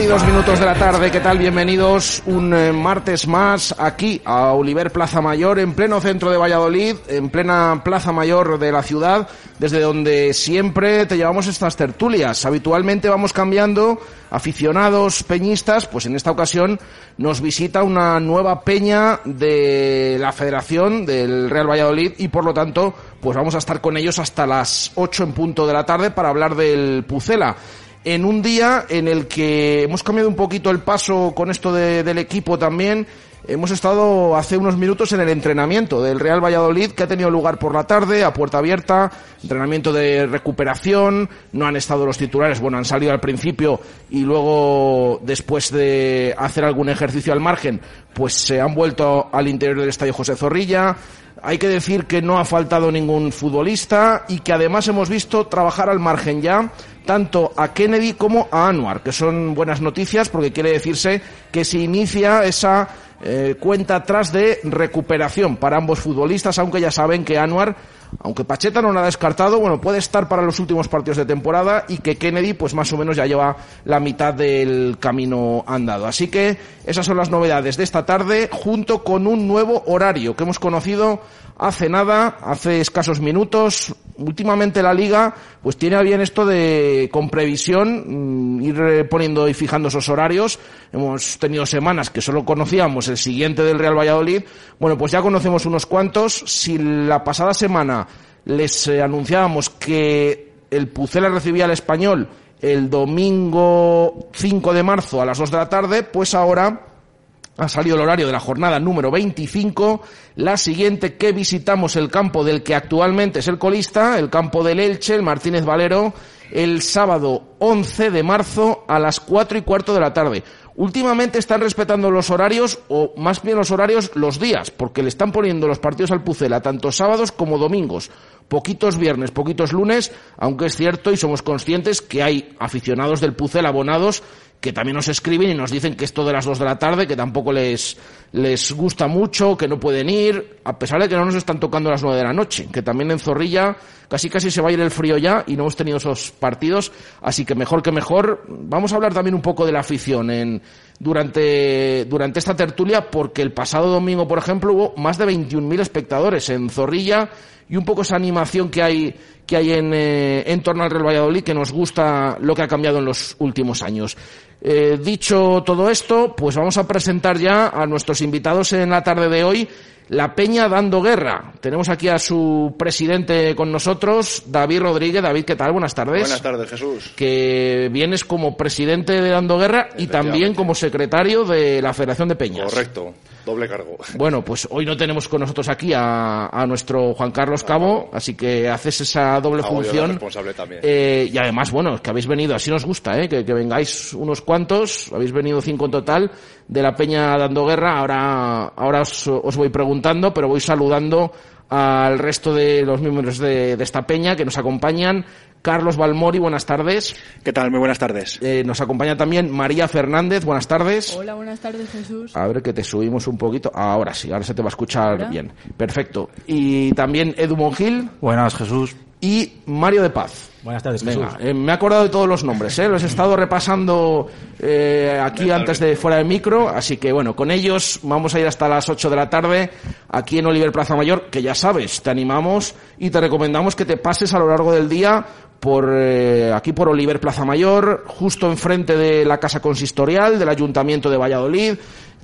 7 y 2 minutos de la tarde, ¿qué tal? Bienvenidos un eh, martes más aquí a Oliver Plaza Mayor, en pleno centro de Valladolid, en plena Plaza Mayor de la ciudad, desde donde siempre te llevamos estas tertulias. Habitualmente vamos cambiando aficionados peñistas, pues en esta ocasión nos visita una nueva peña de la Federación del Real Valladolid y por lo tanto, pues vamos a estar con ellos hasta las 8 en punto de la tarde para hablar del Pucela en un día en el que hemos cambiado un poquito el paso con esto de- del equipo también. Hemos estado hace unos minutos en el entrenamiento del Real Valladolid que ha tenido lugar por la tarde a puerta abierta, entrenamiento de recuperación, no han estado los titulares, bueno, han salido al principio y luego después de hacer algún ejercicio al margen, pues se han vuelto al interior del estadio José Zorrilla. Hay que decir que no ha faltado ningún futbolista y que además hemos visto trabajar al margen ya tanto a Kennedy como a Anwar, que son buenas noticias porque quiere decirse que se inicia esa eh, cuenta atrás de recuperación para ambos futbolistas, aunque ya saben que Anwar, aunque Pacheta no lo ha descartado, bueno, puede estar para los últimos partidos de temporada y que Kennedy, pues más o menos ya lleva la mitad del camino andado. Así que esas son las novedades de esta tarde, junto con un nuevo horario que hemos conocido hace nada, hace escasos minutos. Últimamente la liga pues tiene bien esto de con previsión mm, ir poniendo y fijando esos horarios. Hemos tenido semanas que solo conocíamos el siguiente del Real Valladolid. Bueno, pues ya conocemos unos cuantos. Si la pasada semana les eh, anunciábamos que el Pucela recibía al español el domingo 5 de marzo a las 2 de la tarde, pues ahora ha salido el horario de la jornada número 25, la siguiente que visitamos el campo del que actualmente es el colista, el campo del Elche, el Martínez Valero, el sábado 11 de marzo a las 4 y cuarto de la tarde. Últimamente están respetando los horarios, o más bien los horarios, los días, porque le están poniendo los partidos al Pucela, tanto sábados como domingos. Poquitos viernes, poquitos lunes, aunque es cierto y somos conscientes que hay aficionados del Pucela abonados que también nos escriben y nos dicen que esto de las 2 de la tarde, que tampoco les, les gusta mucho, que no pueden ir, a pesar de que no nos están tocando las 9 de la noche, que también en Zorrilla casi casi se va a ir el frío ya y no hemos tenido esos partidos, así que mejor que mejor. Vamos a hablar también un poco de la afición en, durante, durante esta tertulia, porque el pasado domingo, por ejemplo, hubo más de 21.000 espectadores en Zorrilla y un poco esa animación que hay, que hay en, eh, en torno al Real Valladolid, que nos gusta lo que ha cambiado en los últimos años. Eh, dicho todo esto, pues vamos a presentar ya a nuestros invitados en la tarde de hoy. La Peña dando guerra. Tenemos aquí a su presidente con nosotros, David Rodríguez. David, ¿qué tal? Buenas tardes. Buenas tardes, Jesús. Que vienes como presidente de Dando Guerra y también como secretario de la Federación de Peñas. Correcto, doble cargo. Bueno, pues hoy no tenemos con nosotros aquí a, a nuestro Juan Carlos Cabo, así que haces esa doble de función. responsable también. Eh, y además, bueno, es que habéis venido, así nos gusta, ¿eh? que, que vengáis unos cuantos, habéis venido cinco en total, de la Peña dando guerra, ahora, ahora os, os voy preguntando, pero voy saludando al resto de los miembros de, de esta Peña que nos acompañan. Carlos Balmori, buenas tardes. ¿Qué tal? Muy buenas tardes. Eh, nos acompaña también María Fernández, buenas tardes. Hola, buenas tardes, Jesús. A ver que te subimos un poquito. Ahora sí, ahora se te va a escuchar ¿Ahora? bien. Perfecto. Y también Edu Mongil Buenas, Jesús. Y Mario de Paz. Buenas tardes, Venga, Jesús. eh, me he acordado de todos los nombres, ¿eh? los he estado repasando eh, aquí antes de fuera de micro, así que bueno, con ellos vamos a ir hasta las 8 de la tarde aquí en Oliver Plaza Mayor, que ya sabes, te animamos y te recomendamos que te pases a lo largo del día por eh, aquí por Oliver Plaza Mayor, justo enfrente de la casa consistorial del Ayuntamiento de Valladolid.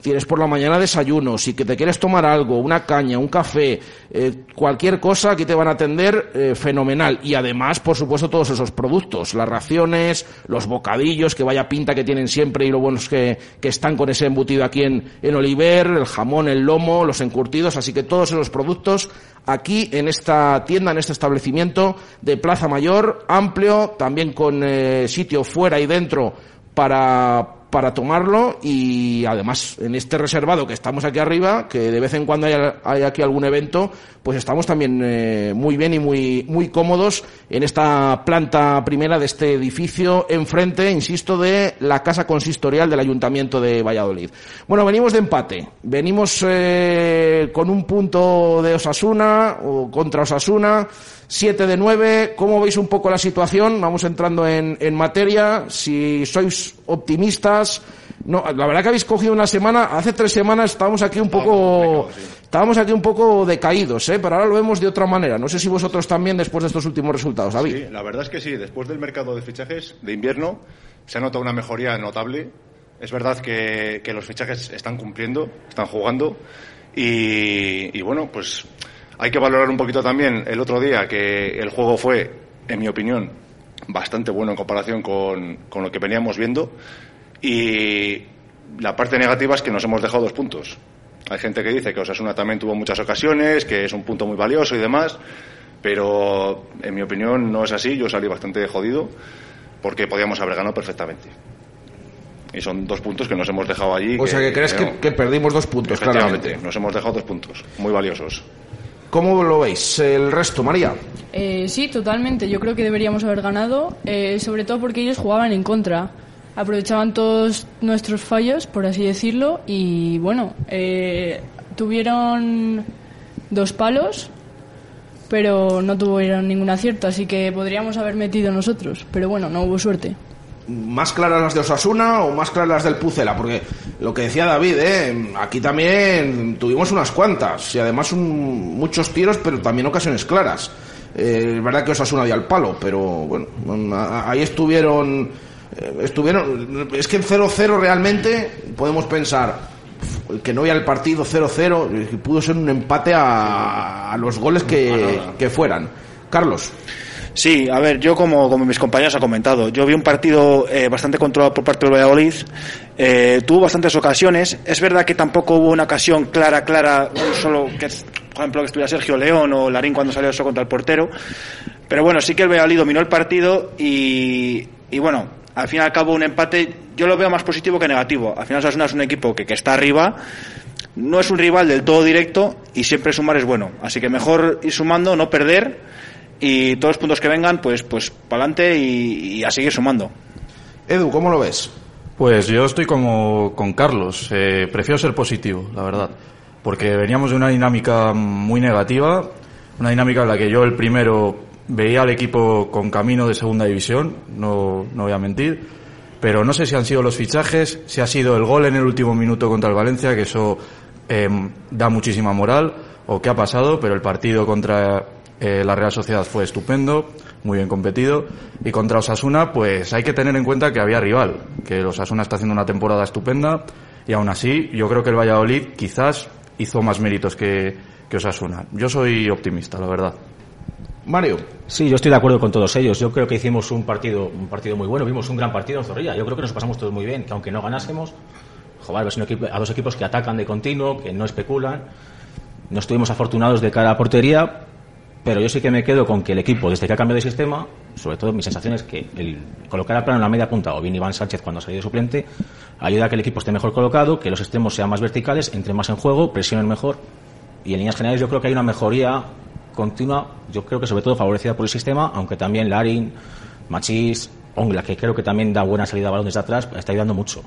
Tienes por la mañana desayunos y que te quieres tomar algo, una caña, un café, eh, cualquier cosa, aquí te van a atender eh, fenomenal. Y además, por supuesto, todos esos productos, las raciones, los bocadillos, que vaya pinta que tienen siempre y lo buenos que, que están con ese embutido aquí en, en Oliver, el jamón, el lomo, los encurtidos, así que todos esos productos aquí en esta tienda, en este establecimiento de Plaza Mayor, amplio, también con eh, sitio fuera y dentro para, para tomarlo y además en este reservado que estamos aquí arriba, que de vez en cuando hay, aquí algún evento, pues estamos también eh, muy bien y muy, muy cómodos en esta planta primera de este edificio enfrente, insisto, de la casa consistorial del Ayuntamiento de Valladolid. Bueno, venimos de empate, venimos eh, con un punto de Osasuna o contra Osasuna. 7 de 9, ¿cómo veis un poco la situación? Vamos entrando en, en materia. Si sois optimistas, no, la verdad que habéis cogido una semana, hace tres semanas estábamos aquí un poco, estábamos aquí un poco decaídos, ¿eh? pero ahora lo vemos de otra manera. No sé si vosotros también después de estos últimos resultados, David. Sí, la verdad es que sí, después del mercado de fichajes de invierno se ha notado una mejoría notable. Es verdad que, que los fichajes están cumpliendo, están jugando y, y bueno, pues hay que valorar un poquito también el otro día que el juego fue, en mi opinión, bastante bueno en comparación con, con lo que veníamos viendo y la parte negativa es que nos hemos dejado dos puntos. Hay gente que dice que Osasuna también tuvo muchas ocasiones, que es un punto muy valioso y demás, pero en mi opinión no es así. Yo salí bastante jodido porque podíamos haber ganado perfectamente. Y son dos puntos que nos hemos dejado allí. O sea, que crees que, no, que perdimos dos puntos, claramente. nos hemos dejado dos puntos muy valiosos. ¿Cómo lo veis? El resto, María. Eh, sí, totalmente. Yo creo que deberíamos haber ganado, eh, sobre todo porque ellos jugaban en contra. Aprovechaban todos nuestros fallos, por así decirlo, y bueno, eh, tuvieron dos palos, pero no tuvieron ningún acierto, así que podríamos haber metido nosotros. Pero bueno, no hubo suerte. Más claras las de Osasuna o más claras las del Pucela, porque lo que decía David, ¿eh? aquí también tuvimos unas cuantas y además un- muchos tiros, pero también ocasiones claras. Eh, es verdad que Osasuna dio al palo, pero bueno, ahí estuvieron, eh, estuvieron, es que en 0-0 realmente podemos pensar que no veía el partido 0-0, eh, que pudo ser un empate a, a los goles que, que fueran. Carlos. Sí, a ver, yo como, como mis compañeros han comentado, yo vi un partido eh, bastante controlado por parte del Valladolid, eh, tuvo bastantes ocasiones, es verdad que tampoco hubo una ocasión clara, clara, solo que, por ejemplo, que estuviera Sergio León o Larín cuando salió eso contra el portero, pero bueno, sí que el Valladolid dominó el partido y, y bueno, al fin y al cabo un empate yo lo veo más positivo que negativo, al final Osasuna es un equipo que, que está arriba, no es un rival del todo directo y siempre sumar es bueno, así que mejor ir sumando, no perder y todos los puntos que vengan, pues, pues para adelante y, y a seguir sumando. Edu, ¿cómo lo ves? Pues yo estoy como con Carlos. Eh, prefiero ser positivo, la verdad. Porque veníamos de una dinámica muy negativa, una dinámica en la que yo el primero veía al equipo con camino de segunda división, no, no voy a mentir. Pero no sé si han sido los fichajes, si ha sido el gol en el último minuto contra el Valencia, que eso eh, da muchísima moral, o qué ha pasado, pero el partido contra eh, la Real Sociedad fue estupendo, muy bien competido. Y contra Osasuna, pues hay que tener en cuenta que había rival, que Osasuna está haciendo una temporada estupenda y aún así yo creo que el Valladolid quizás hizo más méritos que, que Osasuna. Yo soy optimista, la verdad. Mario. Sí, yo estoy de acuerdo con todos ellos. Yo creo que hicimos un partido, un partido muy bueno. Vimos un gran partido en Zorrilla. Yo creo que nos pasamos todos muy bien. Que aunque no ganásemos, joder, un equipo- a dos equipos que atacan de continuo, que no especulan. No estuvimos afortunados de cara a portería, pero yo sí que me quedo con que el equipo, desde que ha cambiado de sistema, sobre todo mi sensación es que el colocar a plano en la media punta o bien Iván Sánchez cuando ha salido de suplente ayuda a que el equipo esté mejor colocado, que los extremos sean más verticales, entre más en juego, presionen mejor. Y en líneas generales yo creo que hay una mejoría continua, yo creo que sobre todo favorecida por el sistema, aunque también Larin, Machís, Ongla, que creo que también da buena salida a balón desde atrás, está ayudando mucho.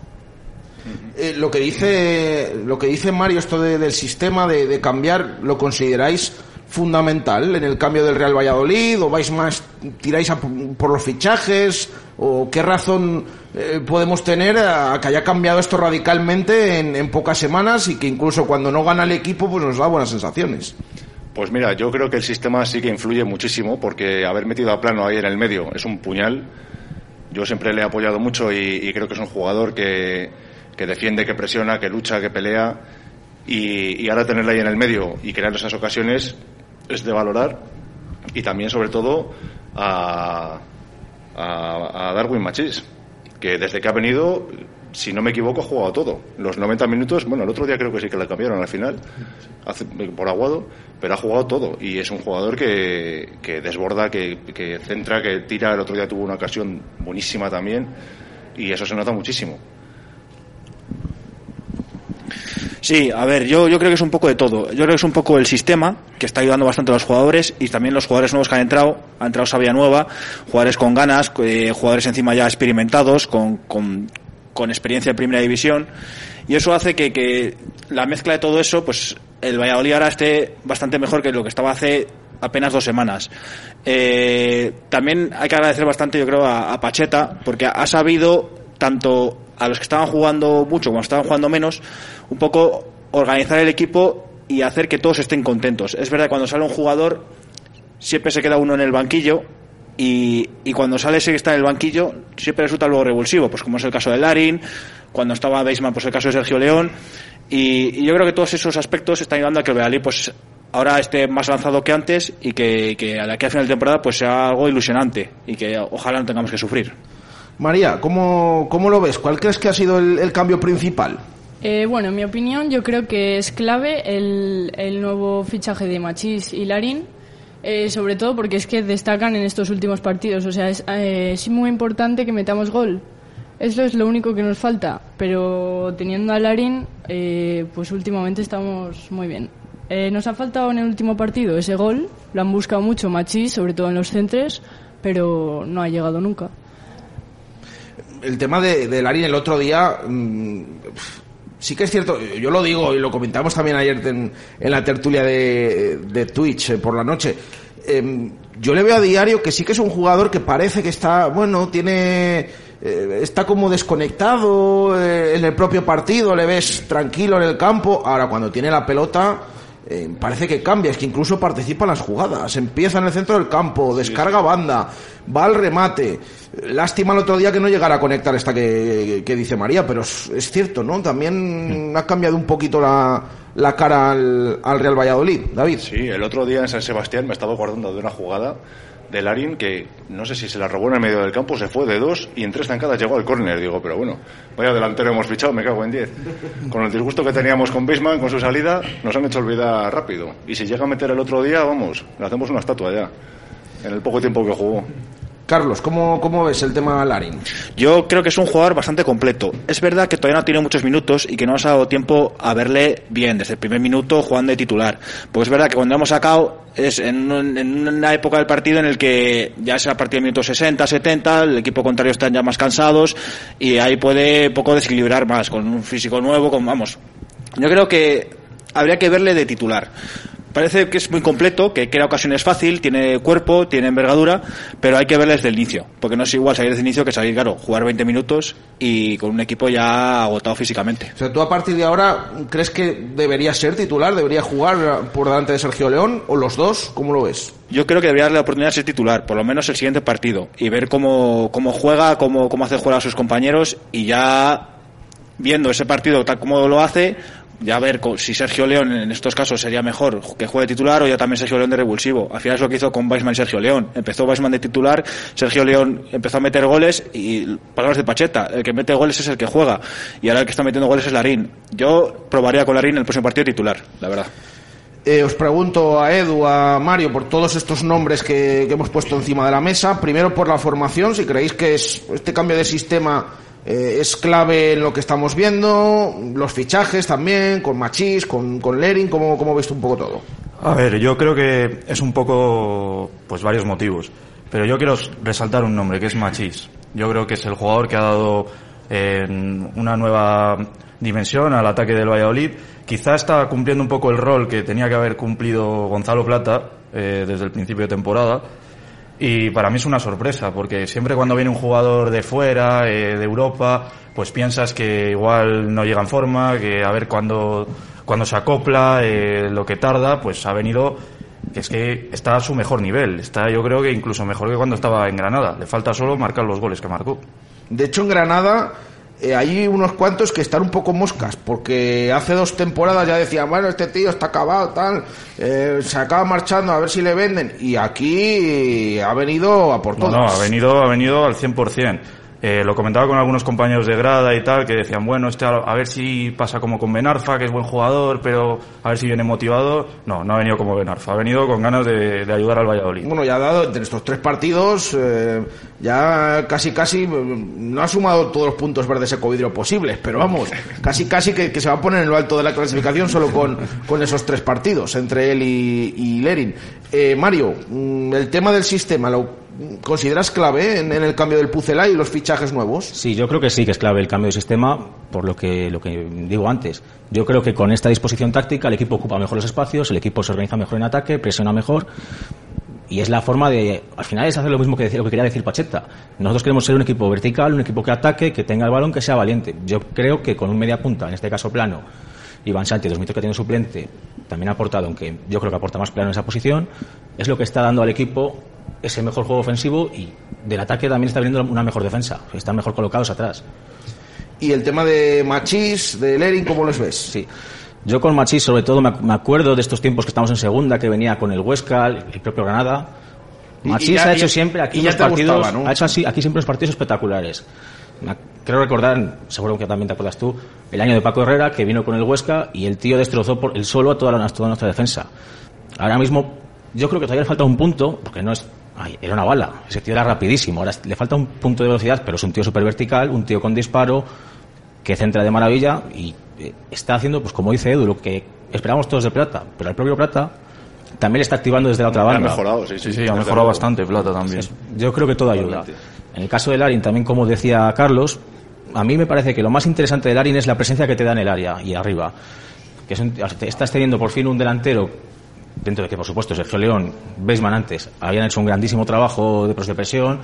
Eh, lo que dice lo que dice Mario esto de- del sistema de cambiar lo consideráis fundamental en el cambio del Real Valladolid o vais más tiráis a por los fichajes o qué razón eh, podemos tener a que haya cambiado esto radicalmente en, en pocas semanas y que incluso cuando no gana el equipo pues nos da buenas sensaciones Pues mira, yo creo que el sistema sí que influye muchísimo porque haber metido a plano ahí en el medio es un puñal. Yo siempre le he apoyado mucho y, creo que es un jugador que, que defiende, que presiona, que lucha, que pelea. Y, y ahora tenerle ahí en el medio y crear esas ocasiones es de valorar. Y también, sobre todo, a, a, a Darwin Machís, que desde que ha venido, si no me equivoco, ha jugado todo. Los 90 minutos, bueno, el otro día creo que sí que la cambiaron al final, hace- por Aguado, pero ha jugado todo. Y es un jugador que, que desborda, que, que centra, que tira. El otro día tuvo una ocasión buenísima también. Y eso se nota muchísimo. Sí, a ver, yo, yo creo que es un poco de todo. Yo creo que es un poco el sistema que está ayudando bastante a los jugadores y también los jugadores nuevos que han entrado. Ha entrado Sabia Nueva, jugadores con ganas, eh, jugadores encima ya experimentados, con, con, con experiencia en primera división. Y eso hace que, que la mezcla de todo eso, pues el Valladolid ahora esté bastante mejor que lo que estaba hace apenas dos semanas. Eh, también hay que agradecer bastante, yo creo, a, a Pacheta, porque ha sabido tanto a los que estaban jugando mucho como estaban jugando menos, un poco organizar el equipo y hacer que todos estén contentos. Es verdad cuando sale un jugador, siempre se queda uno en el banquillo y, y cuando sale ese que está en el banquillo, siempre resulta luego revulsivo, pues como es el caso de Larin, cuando estaba Beisman, pues el caso de Sergio León. Y, yo creo que todos esos aspectos están ayudando a que el Valladolid pues ahora esté más lanzado que antes y que, que a la que a final de temporada pues sea algo ilusionante y que ojalá no tengamos que sufrir. María ¿cómo, cómo lo ves? ¿cuál crees que ha sido el, cambio principal? Eh, bueno, en mi opinión, yo creo que es clave el, el nuevo fichaje de Machís y Larin, eh, sobre todo porque es que destacan en estos últimos partidos. O sea, es, eh, muy importante que metamos gol. Eso es lo único que nos falta. Pero teniendo a Larin, eh, pues últimamente estamos muy bien. Eh, nos ha faltado en el último partido ese gol. Lo han buscado mucho Machís, sobre todo en los centros, pero no ha llegado nunca. El tema de, de Larin el otro día mm, sí que es cierto yo lo digo y lo comentamos también ayer en, en la tertulia de, de Twitch eh, por la noche Em, yo le veo a diario que sí que es un jugador que parece que está bueno tiene eh, está como desconectado eh, en el propio partido le ves tranquilo en el campo. Ahora cuando tiene la pelota eh, parece que cambia, es que incluso participa en las jugadas, empieza en el centro del campo, descarga banda, va al remate. Lástima el otro día que no llegara a conectar esta que, que dice María, pero es, es cierto, ¿no? También ha cambiado un poquito la, la cara al, al Real Valladolid, David. Sí, el otro día en San Sebastián me estaba acordando de una jugada de Larin que no sé si se la robó en el medio del campo, se fue de dos y en tres zancadas llegó al córner. Digo, pero bueno, vaya delantero hemos fichado, me cago en diez. Con el disgusto que teníamos con Beisman, con su salida, nos han hecho olvidar rápido. Y si llega a meter el otro día, vamos, le hacemos una estatua ya, en el poco tiempo que jugó. Carlos, ¿cómo, ¿cómo ves el tema Larin? Yo creo que es un jugador bastante completo. Es verdad que todavía no tiene muchos minutos y que no nos ha dado tiempo a verle bien desde el primer minuto jugando de titular. Pues es verdad que cuando hemos sacado es en, un- una época del partido en el que ya es a partir del minuto 60, 70, el equipo contrario están ya más cansados y ahí puede poco desequilibrar más con un físico nuevo, con vamos. Yo creo que habría que verle de titular. Parece que es muy completo, que crea ocasiones fácil, tiene cuerpo, tiene envergadura, pero hay que verle desde el inicio, porque no es igual salir desde el inicio que salir, claro, jugar 20 minutos y con un equipo ya agotado físicamente. O sea, tú a partir de ahora, ¿crees que debería ser titular? ¿Debería jugar por delante de Sergio León? ¿O los dos? ¿Cómo lo ves? Yo creo que debería darle la oportunidad de ser titular, por lo menos el siguiente partido, y ver cómo, cómo juega, cómo, cómo hace jugar a sus compañeros, y ya viendo ese partido tal como lo hace, ya ver si Sergio León en estos casos sería mejor que juegue titular o ya también Sergio León de revulsivo. Al final es lo que hizo con Weisman y Sergio León. Empezó Weisman de titular, Sergio León empezó a meter goles y palabras de Pacheta, el que mete goles es el que juega y ahora el que está metiendo goles es Larín. Yo probaría con Larín el próximo partido titular, la verdad. Eh, os pregunto a Edu, a Mario, por todos estos nombres que, que hemos puesto encima de la mesa. Primero por la formación, si creéis que es, este cambio de sistema eh, es clave en lo que estamos viendo, los fichajes también, con Machís, con, con Lerin, ¿cómo, ¿cómo veis tú un poco todo? A ver, yo creo que es un poco, pues varios motivos. Pero yo quiero resaltar un nombre, que es Machís. Yo creo que es el jugador que ha dado eh, una nueva dimensión al ataque del Valladolid. Quizá está cumpliendo un poco el rol que tenía que haber cumplido Gonzalo Plata eh, desde el principio de temporada. Y para mí es una sorpresa, porque siempre cuando viene un jugador de fuera, eh, de Europa, pues piensas que igual no llega en forma, que a ver cuándo cuando se acopla, eh, lo que tarda, pues ha venido, es que está a su mejor nivel. Está yo creo que incluso mejor que cuando estaba en Granada. Le falta solo marcar los goles que marcó. De hecho, en Granada eh, hay unos cuantos que están un poco moscas, porque hace dos temporadas ya decían, bueno, este tío está acabado, tal, eh, se acaba marchando a ver si le venden, y aquí ha venido a por no, ha venido, ha venido al 100%. Eh, lo comentaba con algunos compañeros de grada y tal, que decían, bueno, este a, ver si pasa como con Benarfa, que es buen jugador, pero a ver si viene motivado. No, no ha venido como Benarfa, ha venido con ganas de, de ayudar al Valladolid. Bueno, ya ha dado entre estos tres partidos, eh, ya casi casi, no ha sumado todos los puntos verdes ecovidrio posibles, pero vamos, casi casi que, que se va a poner en lo alto de la clasificación solo con, con esos tres partidos, entre él y, y Lerin. Eh, Mario, mm, el tema del sistema, ¿lo consideras clave en, el cambio del Pucela y los fichajes nuevos? Sí, yo creo que sí que es clave el cambio de sistema, por lo que, lo que digo antes. Yo creo que con esta disposición táctica el equipo ocupa mejor los espacios, el equipo se organiza mejor en ataque, presiona mejor. Y es la forma de. Al final es hacer lo mismo que, lo que quería decir Pacheta. Nosotros queremos ser un equipo vertical, un equipo que ataque, que tenga el balón, que sea valiente. Yo creo que con un media punta, en este caso plano, Iván Sánchez, dos metros que tiene suplente, también ha aportado, aunque yo creo que aporta más plano en esa posición, es lo que está dando al equipo ese mejor juego ofensivo y del ataque también está viniendo una mejor defensa. Están mejor colocados atrás. Y el tema de Machís, de Lerin, ¿cómo los ves? Sí. Yo con Machís, sobre todo, me ac- me acuerdo de estos tiempos que estamos en segunda, que venía con el Huesca, el el propio Granada. Machís y ya- ha hecho siempre aquí unos partidos, gustaba, ¿no? ha hecho así, aquí siempre unos partidos espectaculares. Creo recordar, seguro que también te acuerdas tú, el año de Paco Herrera, que vino con el Huesca y el tío destrozó por el solo a toda, la- toda nuestra defensa. Ahora mismo, yo creo que todavía le falta un punto, porque no es. Ay, era una bala, ese tío era rapidísimo. Ahora le falta un punto de velocidad, pero es un tío súper vertical, un tío con disparo, que centra de maravilla y eh, está haciendo, pues como dice Edu, lo que esperamos todos de Plata, pero el propio Plata también le está activando desde la otra Ha banda. mejorado, sí, Sí, sí, ha mejorado bastante Plata también. Yo creo que todo ayuda. En el caso de Larin, también como decía Carlos, a mí me parece que lo más interesante de Larin es la presencia que te da en el área y arriba. Que es un- estás teniendo por fin un delantero, dentro de que por supuesto Sergio León, Beisman antes, habían hecho un grandísimo trabajo de, presión,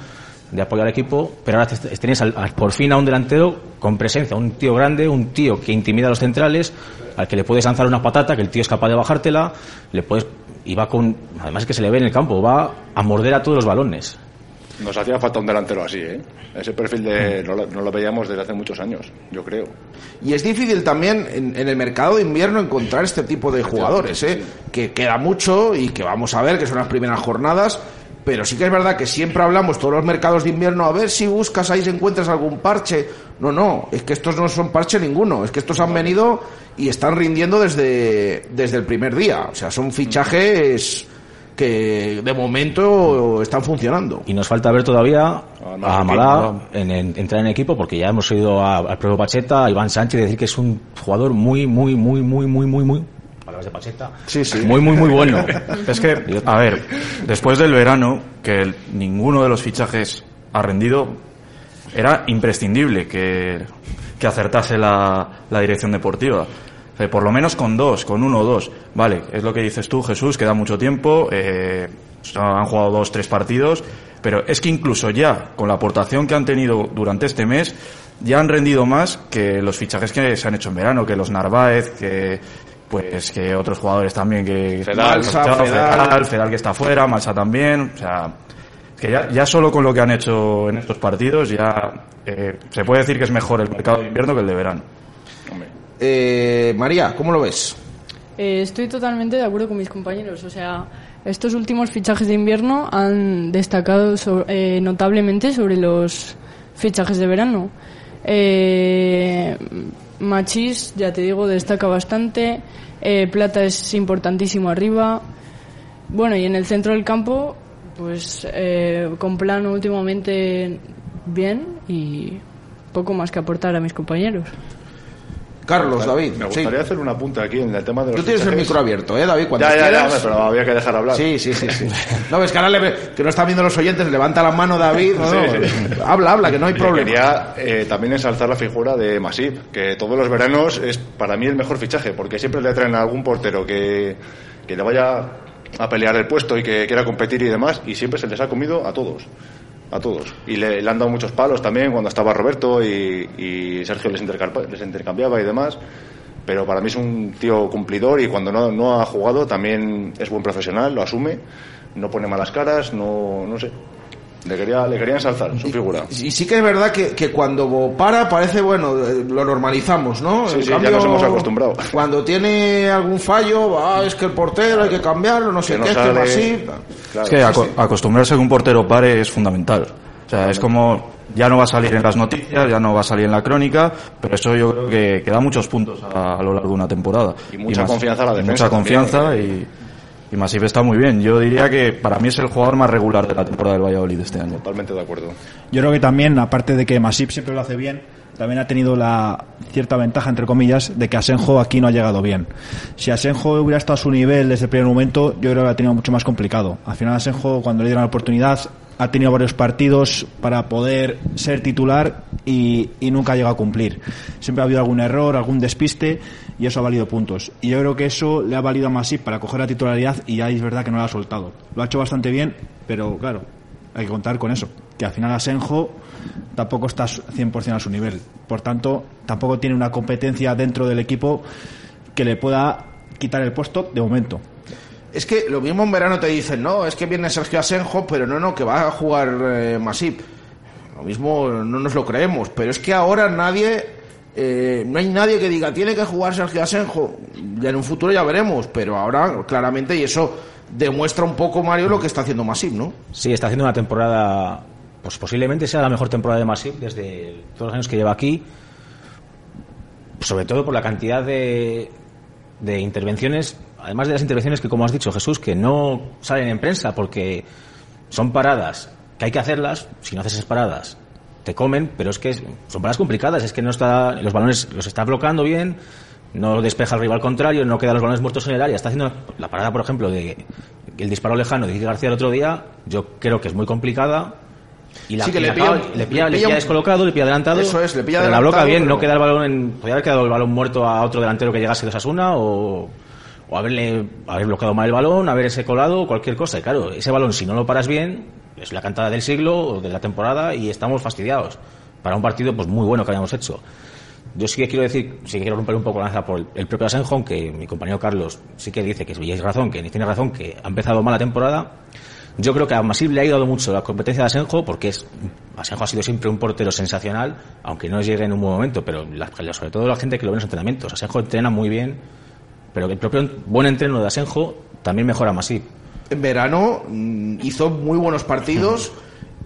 de apoyo al equipo, pero ahora te- tienes al- al- por fin a un delantero con presencia, un tío grande, un tío que intimida a los centrales, al que le puedes lanzar una patata, que el tío es capaz de bajártela, le puedes y va con, además que se le ve en el campo, va a morder a todos los balones. Nos hacía falta un delantero así, ¿eh? Ese perfil de, no, lo, no lo veíamos desde hace muchos años, yo creo. Y es difícil también en, en el mercado de invierno encontrar este tipo de jugadores, ¿eh? que queda mucho y que vamos a ver que son las primeras jornadas. Pero sí que es verdad que siempre hablamos todos los mercados de invierno a ver si buscas ahí si encuentras algún parche. No, no, es que estos no son parche ninguno, es que estos han venido y están rindiendo desde, desde el primer día. O sea, son fichajes que de momento están funcionando. Y nos falta ver todavía a Amalá en, en- entrar en equipo, porque ya hemos oído al propio Pacheta, a Iván Sánchez, decir que es un jugador muy, muy, muy, muy, muy, muy, muy. Palabras de Pacheta. Sí, sí. Muy, muy, muy bueno. Es que, a ver, después del verano, que el- ninguno de los fichajes ha rendido, era imprescindible que, que acertase la, la dirección deportiva. O sea, por lo menos con dos, con uno o dos. Vale, es lo que dices tú, Jesús, queda mucho tiempo, eh, han jugado dos, tres partidos, pero es que incluso ya, con la aportación que han tenido durante este mes, ya han rendido más que los fichajes que se han hecho en verano, que los Narváez, que pues que otros jugadores también que Fedal, Malsa, Fedal. Fedal, Fedal que está fuera, Malsa también, o sea, que ya, ya solo con lo que han hecho en estos partidos ya eh, se puede decir que es mejor el mercado de invierno que el de verano. Eh, María, ¿cómo lo ves? Eh, estoy totalmente de acuerdo con mis compañeros. O sea, estos últimos fichajes de invierno han destacado eh, notablemente sobre los fichajes de verano. Eh, Machís, ya te digo, destaca bastante. Eh, Plata es importantísimo arriba. Bueno, y en el centro del campo, pues eh, con plano últimamente bien y poco más que aportar a mis compañeros. Carlos, David. Me gustaría hacer un apunte aquí en el tema de los Tú tienes el micro abierto, ¿eh, David? Cuando Ya, ya, ya, quieras. pero había que dejar hablar. Sí, sí, sí, sí. No, ves que ahora le- que no están viendo los oyentes, levanta la mano David. No, Sí, no, sí. Habla, habla, que no hay problema. Quería eh, también ensalzar la figura de Masip, que todos los veranos es para mí el mejor fichaje, porque siempre le traen a algún portero que, que le vaya a pelear el puesto y que quiera competir y demás, y siempre se les ha comido a todos. A todos. Y le, han dado muchos palos también cuando estaba Roberto y, Sergio les, les intercambiaba y demás. Pero para mí es un tío cumplidor y cuando no, no ha jugado también es buen profesional, lo asume, no pone malas caras, no, no sé. Le quería, le quería ensalzar su figura. Y sí que es verdad que, que cuando para parece, bueno, eh, lo normalizamos, ¿no? Sí, En sí, ya nos hemos acostumbrado. Cuando tiene algún fallo, ah, es que el portero hay que cambiarlo, no sé Que no qué, es que sale. va así. es que aco- acostumbrarse a que un portero pare es fundamental. O sea, es como ya no va a salir en las noticias, ya no va a salir en la crónica, pero eso yo creo que, que da muchos puntos a, a lo largo de una temporada. Y mucha confianza a la y defensa Mucha también, confianza y, y Masip está muy bien. Yo diría que para mí es el jugador más regular de la temporada del Valladolid este año. Totalmente de acuerdo. Yo creo que también, aparte de que Masip siempre lo hace bien, también ha tenido la cierta ventaja, entre comillas, de que Asenjo aquí no ha llegado bien. Si Asenjo hubiera estado a su nivel desde el primer momento, yo creo que ha tenido mucho más complicado. Al final Asenjo, cuando le dieron la oportunidad, ha tenido varios partidos para poder ser titular y, nunca ha llegado a cumplir. Siempre ha habido algún error, algún despiste y eso ha valido puntos. Y yo creo que eso le ha valido a Masip para coger la titularidad y ya es verdad que no lo ha soltado. Lo ha hecho bastante bien, pero claro, hay que contar con eso. Que al final Asenjo tampoco está 100% a su nivel. Por tanto, tampoco tiene una competencia dentro del equipo que le pueda quitar el puesto de momento. Es que lo mismo en verano te dicen, no, es que viene Sergio Asenjo, pero no, no, que va a jugar eh, Masip. Lo mismo no nos lo creemos, pero es que ahora nadie, eh, no hay nadie que diga, tiene que jugar Sergio Asenjo. Ya en un futuro ya veremos, pero ahora claramente, y eso demuestra un poco, Mario, lo que está haciendo Masip, ¿no? Sí, está haciendo una temporada, pues posiblemente sea la mejor temporada de Masip desde todos los años que lleva aquí, sobre todo por la cantidad de, de intervenciones, además de las intervenciones que, como has dicho Jesús, que no salen en prensa porque son paradas, que hay que hacerlas, si no haces esas paradas te comen, pero es que son paradas complicadas, es que no está, los balones los está bloqueando bien, no despeja al rival contrario, no quedan los balones muertos en el área, está haciendo la parada, por ejemplo, de el disparo lejano de Quique García el otro día, yo creo que es muy complicada. Y la, Sí, que y le la pilla acaba- le pilla, le le pilla descolocado, le pilla adelantado. Eso es, le pilla pero la bloca bien, pero- no queda el balón en, podría haber quedado el balón muerto a otro delantero que llegase de Osasuna o, o haberle haber bloqueado mal el balón, haberse colado cualquier cosa. Y claro, ese balón si no lo paras bien, es la cantada del siglo o de la temporada y estamos fastidiados para un partido pues muy bueno que habíamos hecho. Yo sí que quiero decir, sí que quiero romper un poco la lanza por el, propio Asenjo, que mi compañero Carlos sí que dice que es razón, que tiene razón, que ha empezado mal la temporada. Yo creo que a Masip le ha ayudado mucho la competencia de Asenjo, porque es, Asenjo ha sido siempre un portero sensacional, aunque no llegue en un buen momento, pero la- sobre todo la gente que lo ve en los entrenamientos. Asenjo entrena muy bien, pero el propio buen entreno de Asenjo también mejora Masip. En verano mm, hizo muy buenos partidos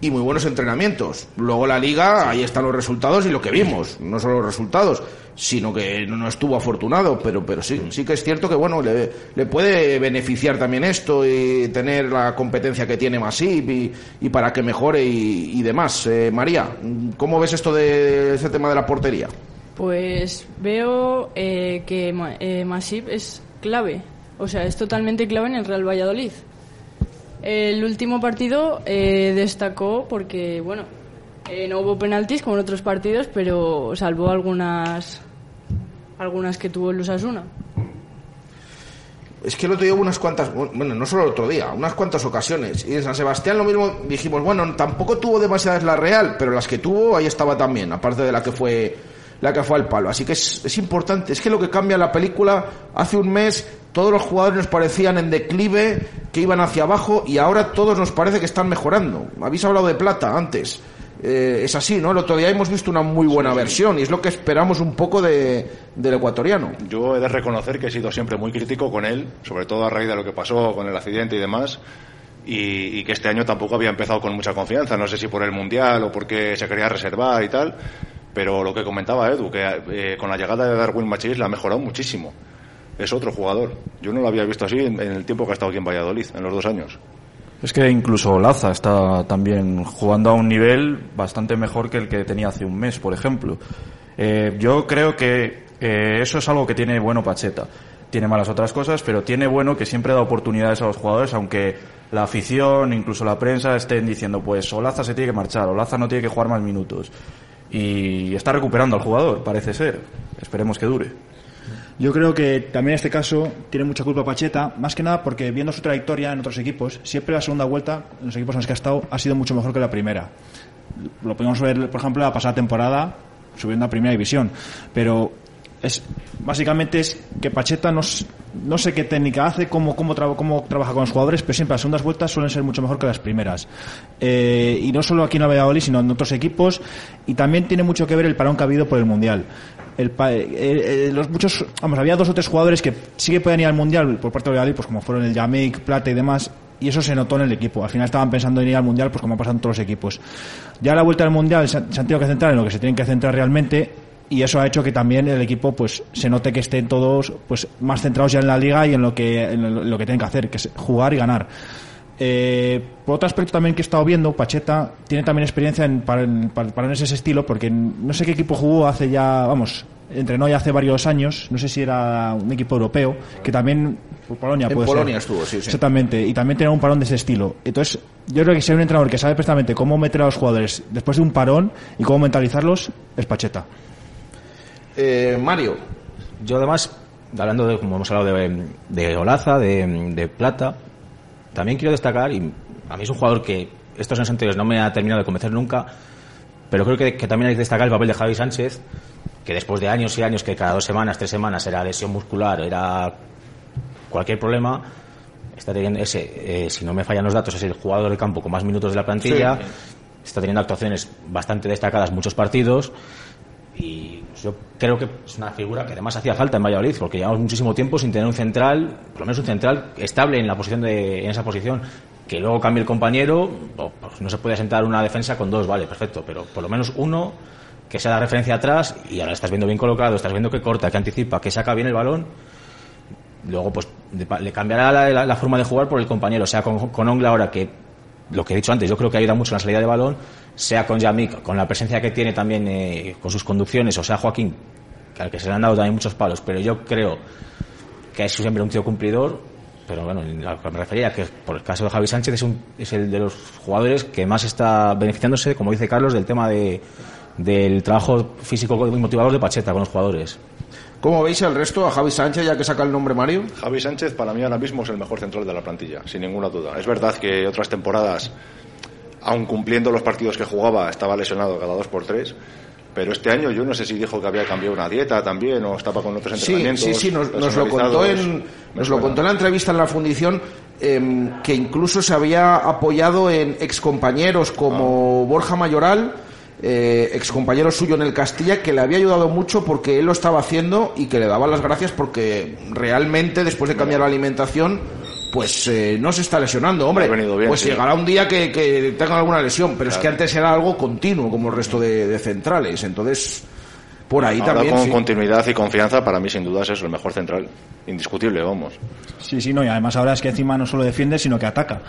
y muy buenos entrenamientos. Luego la liga, ahí están los resultados y lo que vimos, no solo los resultados, sino que no estuvo afortunado, pero pero sí, sí que es cierto que bueno, le, le puede beneficiar también esto y tener la competencia que tiene Masip y, y para que mejore y, y demás. Eh, María, ¿cómo ves esto de ese tema de la portería? Pues veo eh, que eh, Masip es clave, o sea, es totalmente clave en el Real Valladolid. El último partido eh, destacó porque, bueno, eh, no hubo penaltis como en otros partidos, pero salvó algunas algunas que tuvo el Osasuna. Es que el otro día hubo unas cuantas, bueno, no solo el otro día, unas cuantas ocasiones. Y en San Sebastián lo mismo dijimos, bueno, tampoco tuvo demasiadas la Real, pero las que tuvo ahí estaba también, aparte de la que fue la que fue al palo. Así que es, es importante, es que lo que cambia la película, hace un mes todos los jugadores nos parecían en declive, que iban hacia abajo, y ahora todos nos parece que están mejorando. Habéis hablado de plata antes. Eh, es así, ¿no? El otro día hemos visto una muy buena versión y es lo que esperamos un poco de, del ecuatoriano. Yo he de reconocer que he sido siempre muy crítico con él, sobre todo a raíz de lo que pasó con el accidente y demás, y, y que este año tampoco había empezado con mucha confianza. No sé si por el Mundial o porque se quería reservar y tal, pero lo que comentaba Edu, que eh, con la llegada de Darwin Machis la ha mejorado muchísimo. Es otro jugador. Yo no lo había visto así en, el tiempo que ha estado aquí en Valladolid, en los dos años. Es que incluso Laza está también jugando a un nivel bastante mejor que el que tenía hace un mes, por ejemplo. Eh, yo creo que eh, eso es algo que tiene bueno Pacheta. Tiene malas otras cosas, pero tiene bueno que siempre da oportunidades a los jugadores, aunque la afición, incluso la prensa, estén diciendo, pues Olaza se tiene que marchar, Olaza no tiene que jugar más minutos. Y está recuperando al jugador, parece ser. Esperemos que dure. Yo creo que también en este caso tiene mucha culpa Pacheta, más que nada porque viendo su trayectoria en otros equipos, siempre la segunda vuelta, en los equipos en los que ha estado, ha sido mucho mejor que la primera. Lo podemos ver, por ejemplo, la pasada temporada, subiendo a primera división. Pero es básicamente es que Pacheta no, no sé qué técnica hace, cómo, cómo, traba- cómo trabaja con los jugadores, pero siempre las segundas vueltas suelen ser mucho mejor que las primeras. Eh, y no solo aquí en el Valladolid, sino en otros equipos. Y también tiene mucho que ver el parón que ha habido por el Mundial. El eh, eh, los muchos, vamos, había dos o tres jugadores que sí que podían ir al Mundial por parte del Valladolid, pues como fueron el Yamik, Plata y demás, y eso se notó en el equipo. Al final estaban pensando en ir al Mundial, pues como en todos los equipos. Ya la vuelta del Mundial se han, se han tenido que centrar en lo que se tienen que centrar realmente y eso ha hecho que también el equipo pues se note que estén todos pues más centrados ya en la liga y en lo que en lo, que tienen que hacer, que es jugar y ganar. Eh, por otro aspecto también que he estado viendo, Pacheta tiene también experiencia en, para, para- ese estilo, porque no sé qué equipo jugó hace ya, vamos, entrenó ya hace varios años, no sé si era un equipo europeo, que también por Polonia En puede Polonia ser. estuvo, sí, sí. Exactamente, y también tenía un parón de ese estilo. Entonces, yo creo que si hay un entrenador que sabe perfectamente cómo meter a los jugadores después de un parón y cómo mentalizarlos, es Pacheta. Eh, Mario. Yo además, hablando de, como hemos hablado de, de Olaza, de, de Plata, también quiero destacar, y a mí es un jugador que estos años anteriores no me ha terminado de convencer nunca, pero creo que, que también hay que destacar el papel de Javi Sánchez, que después de años y años que cada dos semanas, tres semanas era lesión muscular, era cualquier problema, está teniendo ese, eh, si no me fallan los datos, es el jugador de campo con más minutos de la plantilla, Sí. está teniendo actuaciones bastante destacadas muchos partidos y yo creo que es una figura que además hacía falta en Valladolid porque llevamos muchísimo tiempo sin tener un central, por lo menos un central estable en la posición de, en esa posición que luego cambie el compañero, o, pues no se puede sentar una defensa con dos, vale, perfecto, pero por lo menos uno que sea la referencia atrás y ahora estás viendo bien colocado, estás viendo que corta, que anticipa, que saca bien el balón luego pues le cambiará la, la- la forma de jugar por el compañero, sea con, con Ongla ahora que lo que he dicho antes, yo creo que ayuda mucho en la salida de balón, sea con Yamik, con la presencia que tiene también eh, con sus conducciones, o sea Joaquín, al que se le han dado también muchos palos, pero yo creo que es siempre un tío cumplidor, pero bueno, en lo que me refería, que por el caso de Javi Sánchez es, un- es el de los jugadores que más está beneficiándose, como dice Carlos, del tema de, del trabajo físico y motivador de Pacheta con los jugadores. ¿Cómo veis el resto? A Javi Sánchez, ya que saca el nombre Mario. Javi Sánchez para mí ahora mismo es el mejor central de la plantilla, sin ninguna duda. Es verdad que otras temporadas, aun cumpliendo los partidos que jugaba, estaba lesionado cada dos por tres. Pero este año yo no sé si dijo que había cambiado una dieta también o estaba con otros Sí, entrenamientos. sí, sí, nos, nos lo contó en, nos lo contó en la entrevista en la fundición em, que incluso se había apoyado en excompañeros como Borja Mayoral, eh, excompañero suyo en el Castilla, que le había ayudado mucho porque él lo estaba haciendo y que le daban las gracias porque realmente después de cambiar la alimentación pues eh, no se está lesionando, hombre. Ha venido bien, pues sí. llegará un día que, que tenga alguna lesión, pero es que antes era algo continuo como el resto de, de centrales, entonces por ahí Ahora también con sí. continuidad y confianza, para mí sin duda es el mejor central. Indiscutible, vamos. Sí, sí, no, y además ahora es que encima no solo defiende, sino que ataca.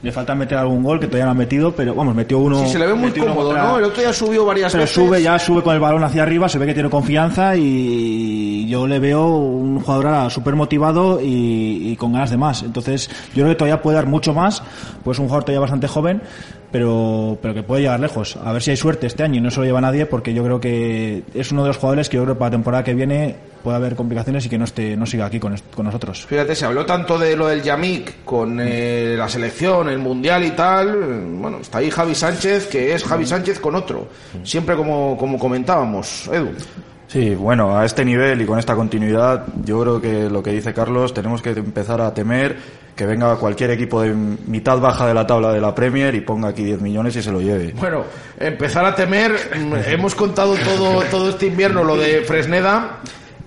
Le falta meter algún gol que todavía no ha metido, pero vamos, metió uno. Sí, se le ve muy cómodo, contra- ¿no? El otro día subió varias Pero veces. sube, ya sube con el balón hacia arriba, se ve que tiene confianza y yo le veo un jugador súper motivado y, y con ganas de más. Entonces, yo creo que todavía puede dar mucho más, pues un jugador todavía bastante joven pero, pero que puede llegar lejos. A ver si hay suerte este año y no se lo lleva nadie, porque yo creo que es uno de los jugadores que yo creo que para la temporada que viene puede haber complicaciones y que no esté no siga aquí con, con nosotros. Fíjate, se habló tanto de lo del Yamik con eh, la selección, el mundial y tal. Bueno, está ahí Javi Sánchez, que es Javi Sánchez con otro. Siempre como, como comentábamos, Edu. Sí, bueno, a este nivel y con esta continuidad, yo creo que lo que dice Carlos, tenemos que empezar a temer que venga cualquier equipo de mitad baja de la tabla de la Premier y ponga aquí 10 millones y se lo lleve. Bueno, empezar a temer. mm, Hemos contado todo, todo este invierno lo de Fresneda.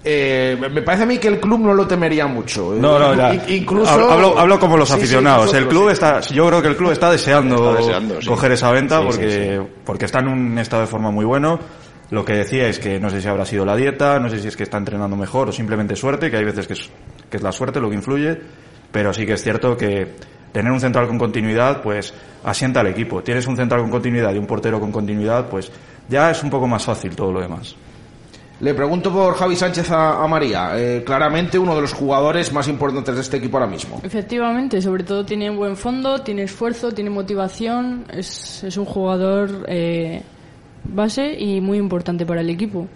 Eh, me parece a mí que el club no lo temería mucho. No, no, ya. In- Incluso. Hablo, hablo como los Sí, sí, aficionados. el club sí. está, yo creo que el club está deseando, Está deseando, sí. coger esa venta porque, porque está en un estado de forma muy bueno. Lo que decía es que no sé si habrá sido la dieta, no sé si es que está entrenando mejor o simplemente suerte, que hay veces que es, que es la suerte lo que influye, pero sí que es cierto que tener un central con continuidad, pues asienta al equipo. Tienes un central con continuidad y un portero con continuidad, pues ya es un poco más fácil todo lo demás. Le pregunto por Javi Sánchez a, a María. Eh, claramente uno de los jugadores más importantes de este equipo ahora mismo. Efectivamente, sobre todo tiene buen fondo, tiene esfuerzo, tiene motivación, es, es un jugador eh, base y muy importante para el equipo.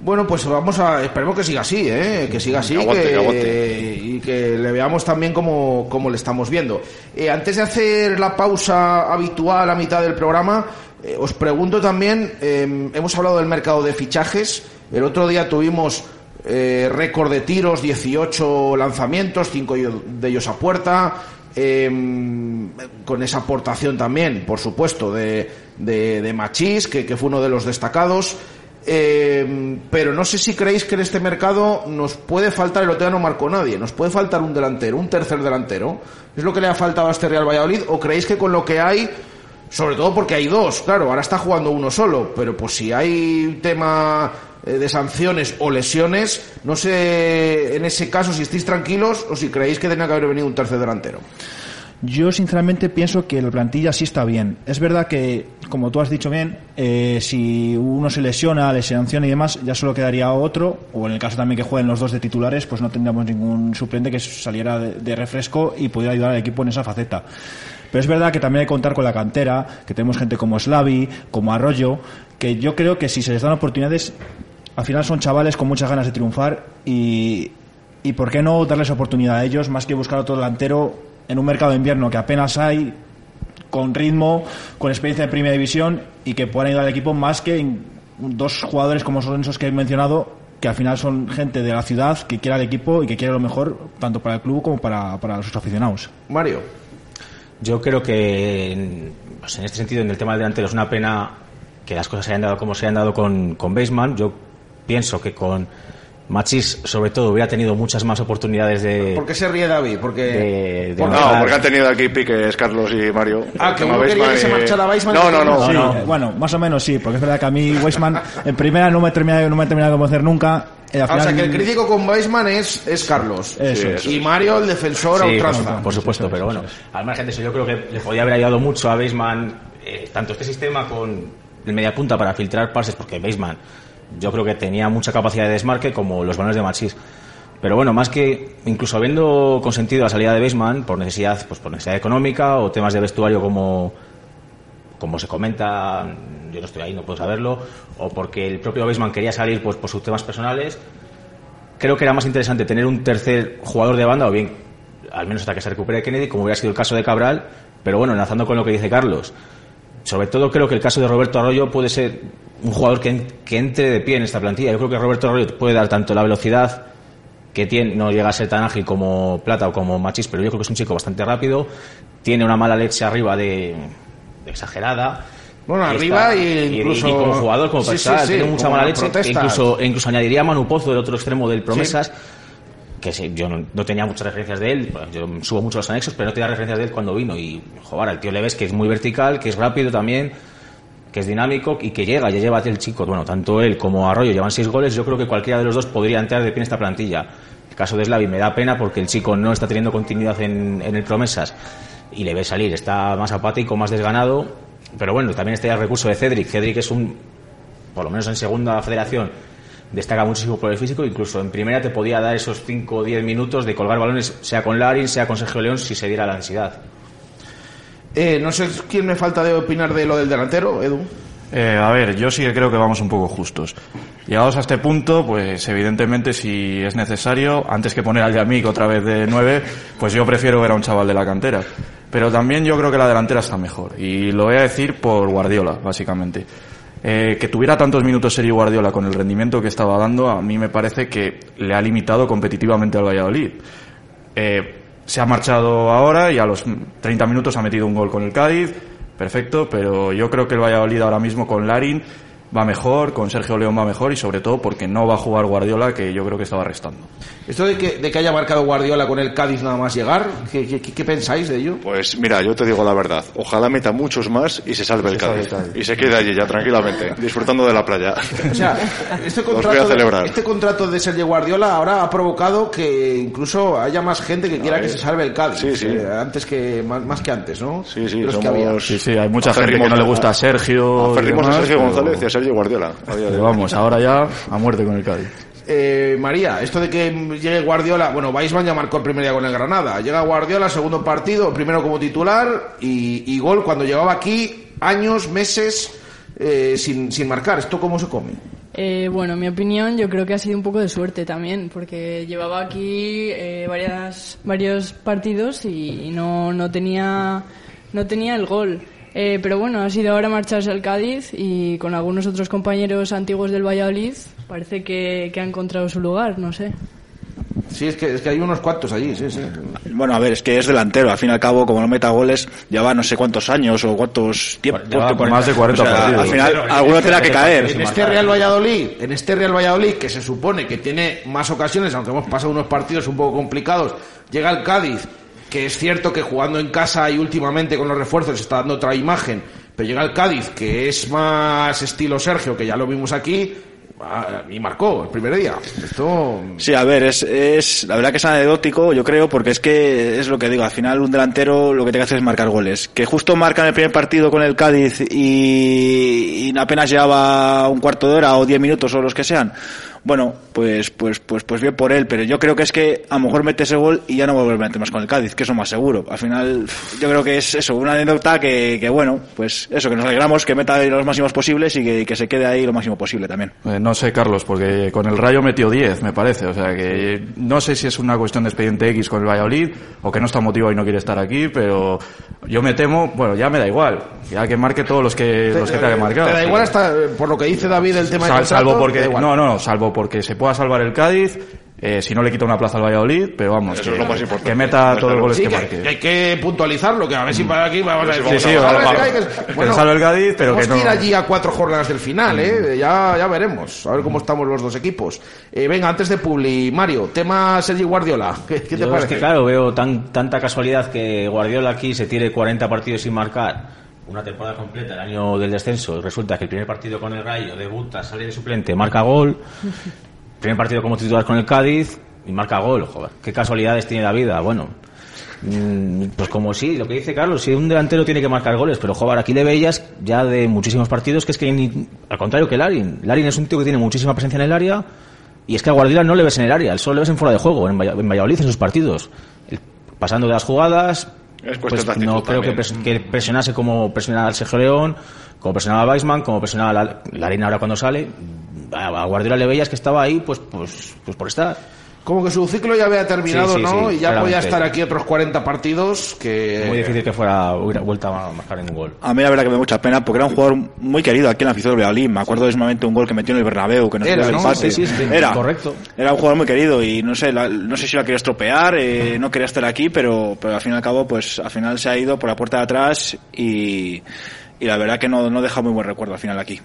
Bueno, pues vamos a. Esperemos que siga así, ¿eh? Que siga así Que aguante, que- que aguante. y que le veamos también como, como le estamos viendo. Eh, antes de hacer la pausa habitual a mitad del programa, eh, os pregunto también: eh, hemos hablado del mercado de fichajes. El otro día tuvimos eh, récord de tiros, 18 lanzamientos, 5 de ellos a puerta. Eh, con esa aportación también, por supuesto, de, de, de Machís, que, que fue uno de los destacados. Eh, pero no sé si creéis que en este mercado nos puede faltar, el otro no marcó nadie, nos puede faltar un delantero, un tercer delantero. ¿Es lo que le ha faltado a este Real Valladolid? ¿O creéis que con lo que hay, sobre todo porque hay dos, claro, ahora está jugando uno solo, pero pues si hay tema de sanciones o lesiones, no sé en ese caso si estáis tranquilos o si creéis que tenía que haber venido un tercer delantero. Yo sinceramente pienso que la plantilla sí está bien. Es verdad que, como tú has dicho bien, eh, si uno se lesiona, le sanciona y demás, ya solo quedaría otro, o en el caso también que jueguen los dos de titulares, pues no tendríamos ningún suplente que saliera de refresco y pudiera ayudar al equipo en esa faceta. Pero es verdad que también hay que contar con la cantera, que tenemos gente como Slavi, como Arroyo, que yo creo que si se les dan oportunidades, al final son chavales con muchas ganas de triunfar y, y ¿por qué no darles oportunidad a ellos más que buscar otro delantero en un mercado de invierno que apenas hay, con ritmo, con experiencia de primera división y que puedan ayudar al equipo más que en dos jugadores como son esos que he mencionado que al final son gente de la ciudad que quiere al equipo y que quiere lo mejor tanto para el club como para, para sus aficionados. Mario. Yo creo que en, pues en este sentido, en el tema del delantero, es una pena que las cosas se hayan dado como se hayan dado con, con Baseman. Yo pienso que con Machis, sobre todo, hubiera tenido muchas más oportunidades de. ¿Por qué se ríe David? Porque... de- de No, porque han tenido aquí piques Carlos y Mario. Ah, que quería Weisman que se marchara Weisman y No, no, no. Sí, no. eh, bueno, más o menos sí, porque es verdad que a mí Weisman en primera no me termina no me termina de convencer nunca. eh, al Ah, o sea que el crítico con Weisman es, es Carlos. Eso Sí. Y Mario el defensor a Sí, por, por supuesto, pero bueno, al margen de eso, yo creo que le podía haber ayudado mucho a Baseman, eh, tanto este sistema con el media punta para filtrar pases, porque Baseman yo creo que tenía mucha capacidad de desmarque, como los balones de Machís. Pero bueno, más que incluso habiendo consentido la salida de Baseman por necesidad, pues por necesidad económica o temas de vestuario como como se comenta, yo no estoy ahí, no puedo saberlo, o porque el propio Baseman quería salir pues por sus temas personales, creo que era más interesante tener un tercer jugador de banda, o bien, al menos hasta que se recupere Kennedy, como hubiera sido el caso de Cabral, pero bueno, enlazando con lo que dice Carlos. Sobre todo creo que el caso de Roberto Arroyo puede ser un jugador que, que entre de pie en esta plantilla. Yo creo que Roberto Arroyo puede dar tanto la velocidad que tiene, no llega a ser tan ágil como Plata o como Machis, pero yo creo que es un chico bastante rápido, tiene una mala leche arriba de, de exagerada. Bueno, Y arriba está- y incluso- y como jugador, como Sí, persona, sí, sí, tiene mucha mala leche. protesta. Incluso, incluso añadiría a Manu Pozo del otro extremo del Promesas, que sí, yo no, tenía muchas referencias de él, yo subo mucho los anexos, pero no tenía referencias de él cuando vino. Y, joder, al tío le ves que es muy vertical, que es rápido también, que es dinámico y que llega, ya lleva el chico. Bueno, tanto él como Arroyo llevan seis goles, yo creo que cualquiera de los dos podría entrar de pie en esta plantilla. El caso de Slavi me da pena porque el chico no está teniendo continuidad en el Promesas y le ve salir, está más apático, más desganado. Pero bueno, también está el recurso de Cedric. Cedric es un, por lo menos en segunda federación, destaca muchísimo por el físico, incluso en primera te podía dar esos 5 o 10 minutos de colgar balones, sea con Larin, sea con Sergio León, si se diera la necesidad. Eh, no sé quién me falta de opinar de lo del delantero, Edu. Eh, a ver, yo sí que creo que vamos un poco justos. Llegados a este punto, pues evidentemente si es necesario, antes que poner al Yamik otra vez de nueve, pues yo prefiero ver a un chaval de la cantera. Pero también yo creo que la delantera está mejor. Y lo voy a decir por Guardiola, básicamente. Eh, que tuviera tantos minutos Sergio Guardiola con el rendimiento que estaba dando, a mí me parece que le ha limitado competitivamente al Valladolid. Eh, se ha marchado ahora y a los 30 minutos ha metido un gol con el Cádiz, perfecto, pero yo creo que el Valladolid ahora mismo con Larin va mejor, con Sergio León va mejor y sobre todo porque no va a jugar Guardiola que yo creo que estaba restando. Esto de que, de que haya marcado Guardiola con el Cádiz nada más llegar, ¿qué, qué- qué pensáis de ello? Pues mira, yo te digo la verdad. Ojalá meta muchos más y se salve el Cádiz. Y se quede allí ya tranquilamente, disfrutando de la playa. O sea, este contrato, de, este contrato de Sergio Guardiola ahora ha provocado que incluso haya más gente que quiera que se salve el Cádiz. Sí, sí. eh, antes que, más, más que antes, ¿no? Sí, sí, los que había. somos... Sí, sí, hay mucha gente que no le gusta a Sergio. y Aferrimos a Sergio pero- González y a Sergio Guardiola. Pero hoy. vamos, ahora ya a muerte con el Cádiz. Eh, María, esto de que llegue Guardiola, bueno, Weisman ya marcó el primer día con el Granada. Llega Guardiola, segundo partido, primero como titular y, y gol cuando llegaba aquí años, meses eh, sin, sin marcar. ¿Esto cómo se come? Eh, bueno, en mi opinión, yo creo que ha sido un poco de suerte también, porque llevaba aquí eh, varias, varios partidos y, y no, no, tenía, no tenía el gol. Eh, pero bueno, ha sido ahora marcharse al Cádiz y con algunos otros compañeros antiguos del Valladolid parece que, que ha encontrado su lugar, no sé. Sí, es que, es que hay unos cuantos allí, sí, sí. Bueno, a ver, es que es delantero. Al fin y al cabo, como no meta goles, lleva no sé cuántos años o cuántos tiempos. Más de 40 O sea, partidos. Al final, alguno tendrá que caer. En este Real Valladolid, en este Real Valladolid, que se supone que tiene más ocasiones, aunque hemos pasado unos partidos un poco complicados, llega el Cádiz, que es cierto que jugando en casa y últimamente con los refuerzos está dando otra imagen, pero llega el Cádiz, que es más estilo Sergio, que ya lo vimos aquí, ah, y marcó el primer día. Esto Sí, a ver, es, es la verdad que es anecdótico, yo creo, porque es que es lo que digo, al final un delantero lo que tiene que hacer es marcar goles. Que justo marcan el primer partido con el Cádiz y, y apenas llevaba un cuarto de hora o diez minutos o los que sean. Bueno, pues, pues, pues, pues bien por él, pero yo creo que es que a lo mejor mete ese gol y ya no va a volver a meter más con el Cádiz, que eso más seguro. Al final, yo creo que es eso, una anécdota que, que bueno, pues eso, que nos alegramos, que meta ahí los máximos posibles y que, que se quede ahí lo máximo posible también. Eh, no sé, Carlos, porque con el Rayo metió 10, me parece. O sea que no sé si es una cuestión de expediente X con el Valladolid o que no está motivado y no quiere estar aquí, pero yo me temo, bueno, ya me da igual. Ya que marque todos los que, los que tenga que marcar. te da igual hasta eh, por lo que dice David el tema de Sal- salvo te porque no no salvo porque se pueda salvar el Cádiz eh, si no le quita una plaza al Valladolid pero vamos que, es lo más importante. que meta todos los goles Sí, que que, marque que hay que puntualizarlo, que a ver si para aquí vamos a decir, Sí, sí, bueno, salve el Cádiz, pero que no- ir allí a cuatro jornadas del final, ¿eh? Ya, ya veremos, a ver cómo estamos los dos equipos. Eh, venga, antes de Publi, Mario, tema Sergio Guardiola, ¿qué, qué te Yo es parece? que, claro, veo tan, tanta casualidad que Guardiola aquí se tire 40 partidos sin marcar una temporada completa, el año del descenso, y resulta que el primer partido con el Rayo debuta, sale de suplente, marca gol, primer partido como titular con el Cádiz y marca gol, joder, qué casualidades tiene la vida, bueno. mm, Pues como sí, lo que dice Carlos, si un delantero tiene que marcar goles, pero joder, aquí le veías ya de muchísimos partidos que es que ni- al contrario que Larin. Larin es un tío que tiene muchísima presencia en el área y es que a Guardiola no le ves en el área, solo le ves en fuera de juego, en, Valla- en Valladolid en sus partidos. Pasando de las jugadas, Es pues de no creo que, también. pres- que presionase como presionaba al Sergio León, como presionaba a Weisman, como presionaba a la, Larin ahora cuando sale. A, a Guardiola le veías que estaba ahí pues, pues, pues por estar. Como que su ciclo ya había terminado, Sí, sí, ¿no? sí, y ya podía claramente. estar aquí otros 40 partidos que... Muy difícil que fuera hubiera vuelto a marcar ningún gol. A mí la verdad que me da mucha pena porque era un jugador muy querido aquí en la afición del Valladolid. Me acuerdo de ese momento un gol que metió en el Bernabéu, que nos Era, dio el ¿no? empate. Sí, sí, sí, era, correcto. Era un jugador muy querido y no sé, la- no sé si lo quería estropear, eh, no quería estar aquí, pero, pero al fin y al cabo, pues al final se ha ido por la puerta de atrás y, y la verdad que no, no deja muy buen recuerdo al final aquí.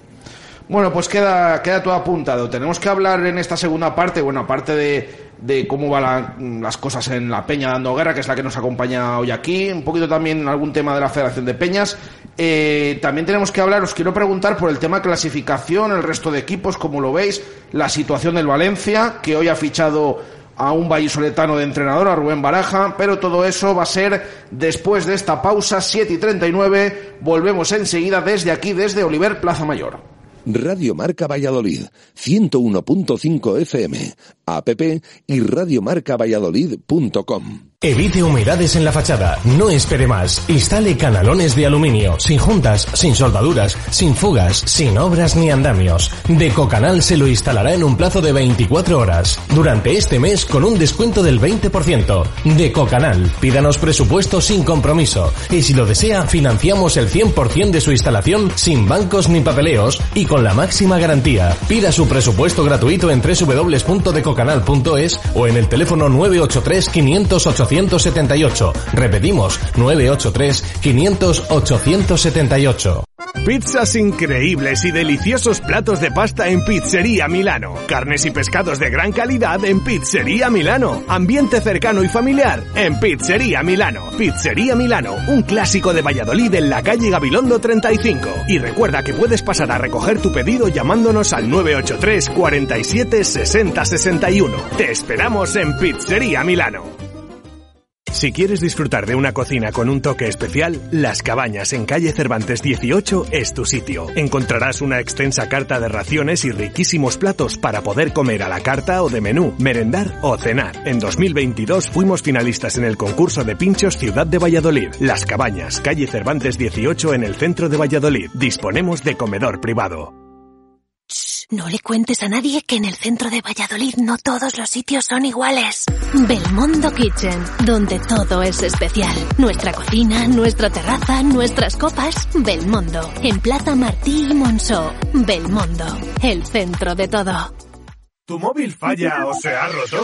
Bueno, pues queda, queda todo apuntado. Tenemos que hablar en esta segunda parte, bueno, aparte de, de cómo van las cosas en la Peña dando guerra, que es la que nos acompaña hoy aquí, un poquito también algún tema de la Federación de Peñas. Eh, también tenemos que hablar, os quiero preguntar por el tema clasificación, el resto de equipos, como lo veis, la situación del Valencia, que hoy ha fichado a un vallisoletano de entrenador, a Rubén Baraja, pero todo eso va a ser después de esta pausa, 7 y 39. Volvemos enseguida desde aquí, desde Oliver Plaza Mayor. Radio Marca Valladolid, 101.5 FM, app y radiomarcavalladolid.com. Evite humedades en la fachada, no espere más. Instale canalones de aluminio, sin juntas, sin soldaduras, sin fugas, sin obras ni andamios. Decocanal se lo instalará en un plazo de 24 horas. Durante este mes con un descuento del 20%. Decocanal, pídanos presupuesto sin compromiso. Y si lo desea, financiamos el 100% de su instalación sin bancos ni papeleos y con la máxima garantía. Pida su presupuesto gratuito en www.decocanal.es o en el teléfono 983 500 878. Repetimos, 983 500 878. Pizzas increíbles y deliciosos platos de pasta en Pizzería Milano. Carnes y pescados de gran calidad en Pizzería Milano. Ambiente cercano y familiar en Pizzería Milano. Pizzería Milano, un clásico de Valladolid en la calle Gabilondo 35. Y recuerda que puedes pasar a recoger tu pedido llamándonos al 983 47 60 61. Te esperamos en Pizzería Milano. Si quieres disfrutar de una cocina con un toque especial, Las Cabañas en calle Cervantes 18 es tu sitio. Encontrarás una extensa carta de raciones y riquísimos platos para poder comer a la carta o de menú, merendar o cenar. En 2022 fuimos finalistas en el concurso de pinchos Ciudad de Valladolid. Las Cabañas, calle Cervantes 18 en el centro de Valladolid. Disponemos de comedor privado. No le cuentes a nadie que en el centro de Valladolid no todos los sitios son iguales. Belmondo Kitchen, donde todo es especial. Nuestra cocina, nuestra terraza, nuestras copas. Belmondo, en Plaza Martí y Monceau. Belmondo, el centro de todo. ¿Tu móvil falla o se ha roto?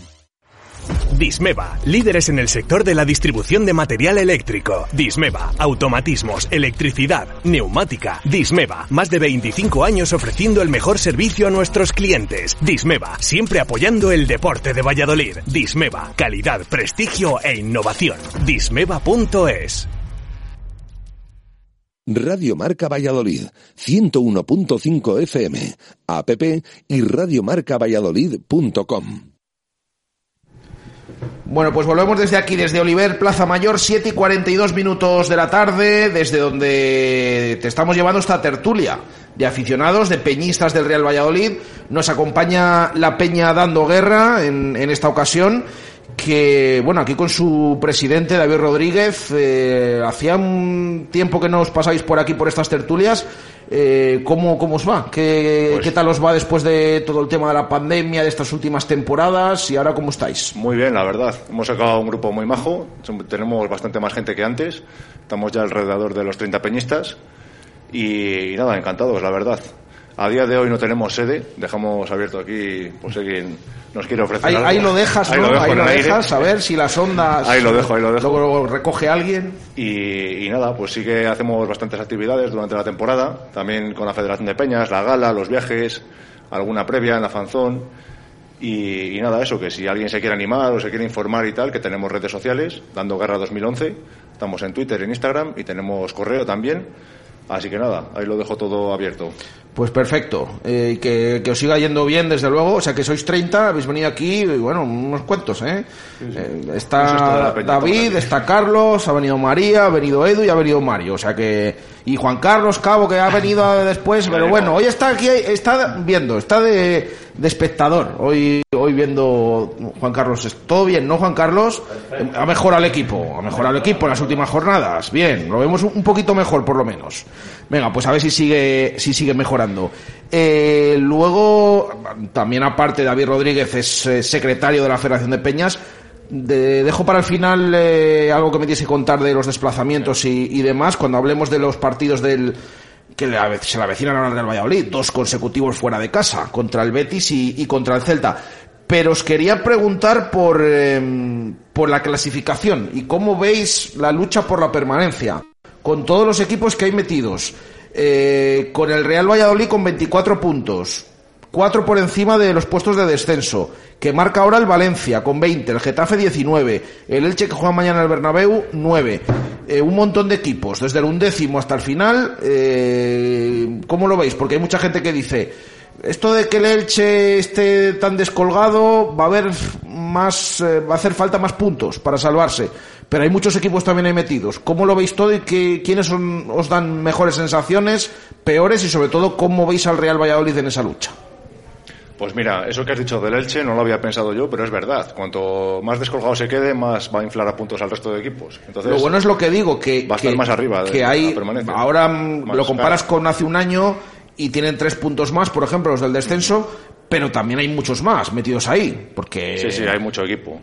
Dismeva, líderes en el sector de la distribución de material eléctrico. Dismeva, automatismos, electricidad, neumática. Dismeva, más de 25 años ofreciendo el mejor servicio a nuestros clientes. Dismeva, siempre apoyando el deporte de Valladolid. Dismeva, calidad, prestigio e innovación. Dismeva.es. Radio Marca Valladolid, 101.5 FM, app y radiomarcavalladolid.com. Bueno, pues volvemos desde aquí, desde Oliver, Plaza Mayor, 7 y 42 minutos de la tarde, desde donde te estamos llevando esta tertulia de aficionados, de peñistas del Real Valladolid. Nos acompaña la Peña dando guerra en, en esta ocasión que, bueno, aquí con su presidente, David Rodríguez, eh, hacía un tiempo que no os pasáis por aquí, por estas tertulias. Eh, ¿cómo, ¿Cómo os va? ¿Qué, Pues- ¿Qué tal os va después de todo el tema de la pandemia, de estas últimas temporadas? ¿Y ahora cómo estáis? Muy bien, la verdad. Hemos sacado un grupo muy majo. Tenemos bastante más gente que antes. Estamos ya alrededor de los 30 peñistas. Y, y nada, encantados, la verdad. A día de hoy no tenemos sede. Dejamos abierto aquí, por si alguien nos quiere ofrecer Ahí, algo. ahí lo dejas, Ahí ¿no? lo dejo ahí lo aire. dejas, a ver si las ondas. Ahí lo dejo, ahí lo dejo. Luego recoge alguien. Y, y nada, pues sí que hacemos bastantes actividades durante la temporada, también con la Federación de Peñas, la gala, los viajes, alguna previa en la fanzón. Y, y nada, eso, que si alguien se quiere animar o se quiere informar y tal, que tenemos redes sociales, Dando Guerra 2011, estamos en Twitter, en Instagram y tenemos correo también. Así que nada, ahí lo dejo todo abierto. Pues perfecto. Eh, que, que os siga yendo bien, desde luego. O sea, que sois 30, habéis venido aquí, y bueno, unos cuantos, ¿eh? Eh, está David, está Carlos, ha venido María, ha venido Edu y ha venido Mario. O sea que... Y Juan Carlos Cabo, que ha venido después. Pero bueno, hoy está aquí, está viendo, está de, de espectador. Hoy, hoy viendo Juan Carlos. ¿Todo bien, no, Juan Carlos? Ha mejorado el equipo, ha mejorado el equipo en las últimas jornadas. Bien, lo vemos un poquito mejor, por lo menos. Venga, pues a ver si sigue, si sigue mejorando. Eh, luego, también aparte, David Rodríguez es eh, secretario de la Federación de Peñas. De- dejo para el final eh, algo que me tienes que contar de los desplazamientos y, y demás, cuando hablemos de los partidos del que se le avecinan ahora al Real Valladolid, dos consecutivos fuera de casa, contra el Betis y, y contra el Celta. Pero os quería preguntar por, eh, por la clasificación y cómo veis la lucha por la permanencia, con todos los equipos que hay metidos, eh, con el Real Valladolid con 24 puntos, cuatro por encima de los puestos de descenso, que marca ahora el Valencia con 20, el Getafe 19, el Elche que juega mañana el Bernabéu 9. eh, un montón de equipos, desde el undécimo hasta el final, eh, ¿cómo lo veis? Porque hay mucha gente que dice, esto de que el Elche esté tan descolgado, va a haber más, eh, va a hacer falta más puntos para salvarse. Pero hay muchos equipos también ahí metidos. ¿Cómo lo veis todo y qué, quiénes son- os dan mejores sensaciones, peores y sobre todo cómo veis al Real Valladolid en esa lucha? Pues mira, eso que has dicho del Elche no lo había pensado yo, pero es verdad. Cuanto más descolgado se quede, más va a inflar a puntos al resto de equipos. Entonces, lo bueno es lo que digo, que, va a estar que- más arriba de que hay, ahora mm, Más, lo comparas claro. con hace un año y tienen tres puntos más, por ejemplo, los del descenso, pero también hay muchos más metidos ahí, porque... Sí, sí, hay mucho equipo.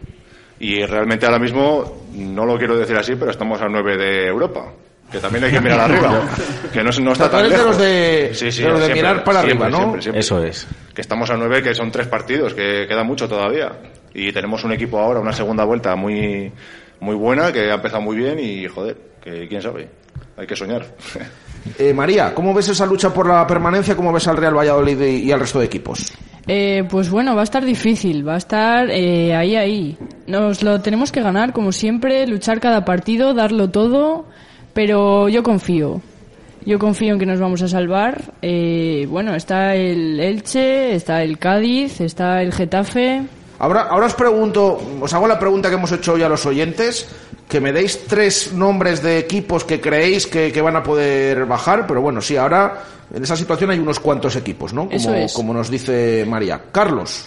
Y realmente ahora mismo, no lo quiero decir así, pero estamos a 9 de Europa. Que también hay que mirar arriba. Que no, no está tan de lejos. los de- Sí, sí, de los de siempre, mirar para siempre, arriba, ¿no? siempre, siempre. Eso es. Que estamos a 9, que son tres partidos, que queda mucho todavía. Y tenemos un equipo ahora, una segunda vuelta muy, muy buena, que ha empezado muy bien y, joder, que quién sabe. Hay que soñar. Eh, María, ¿cómo ves esa lucha por la permanencia? ¿Cómo ves al Real Valladolid y, y al resto de equipos? Eh, pues bueno, va a estar difícil, va a estar eh, ahí, ahí. Nos lo tenemos que ganar, como siempre, luchar cada partido, darlo todo, pero yo confío. Yo confío en que nos vamos a salvar. Eh, bueno, está el Elche, está el Cádiz, está el Getafe. Ahora, ahora os pregunto, os hago la pregunta que hemos hecho hoy a los oyentes, que me deis tres nombres de equipos que creéis que, que van a poder bajar, pero bueno, sí, ahora en esa situación hay unos cuantos equipos, ¿no? Como, Eso es. como nos dice María. Carlos.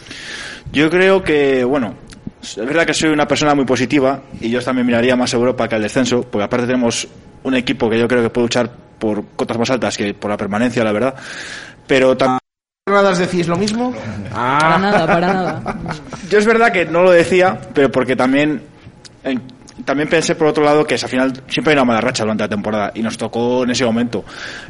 Yo creo que, bueno, es verdad que soy una persona muy positiva y yo también miraría más Europa que al descenso, porque aparte tenemos un equipo que yo creo que puede luchar por cotas más altas que por la permanencia, la verdad. Pero también. ¿Nada decís lo mismo? Ah. Para nada, para nada. Yo es verdad que no lo decía, pero porque también eh, también pensé por otro lado que es, al final siempre hay una mala racha durante la temporada y nos tocó en ese momento.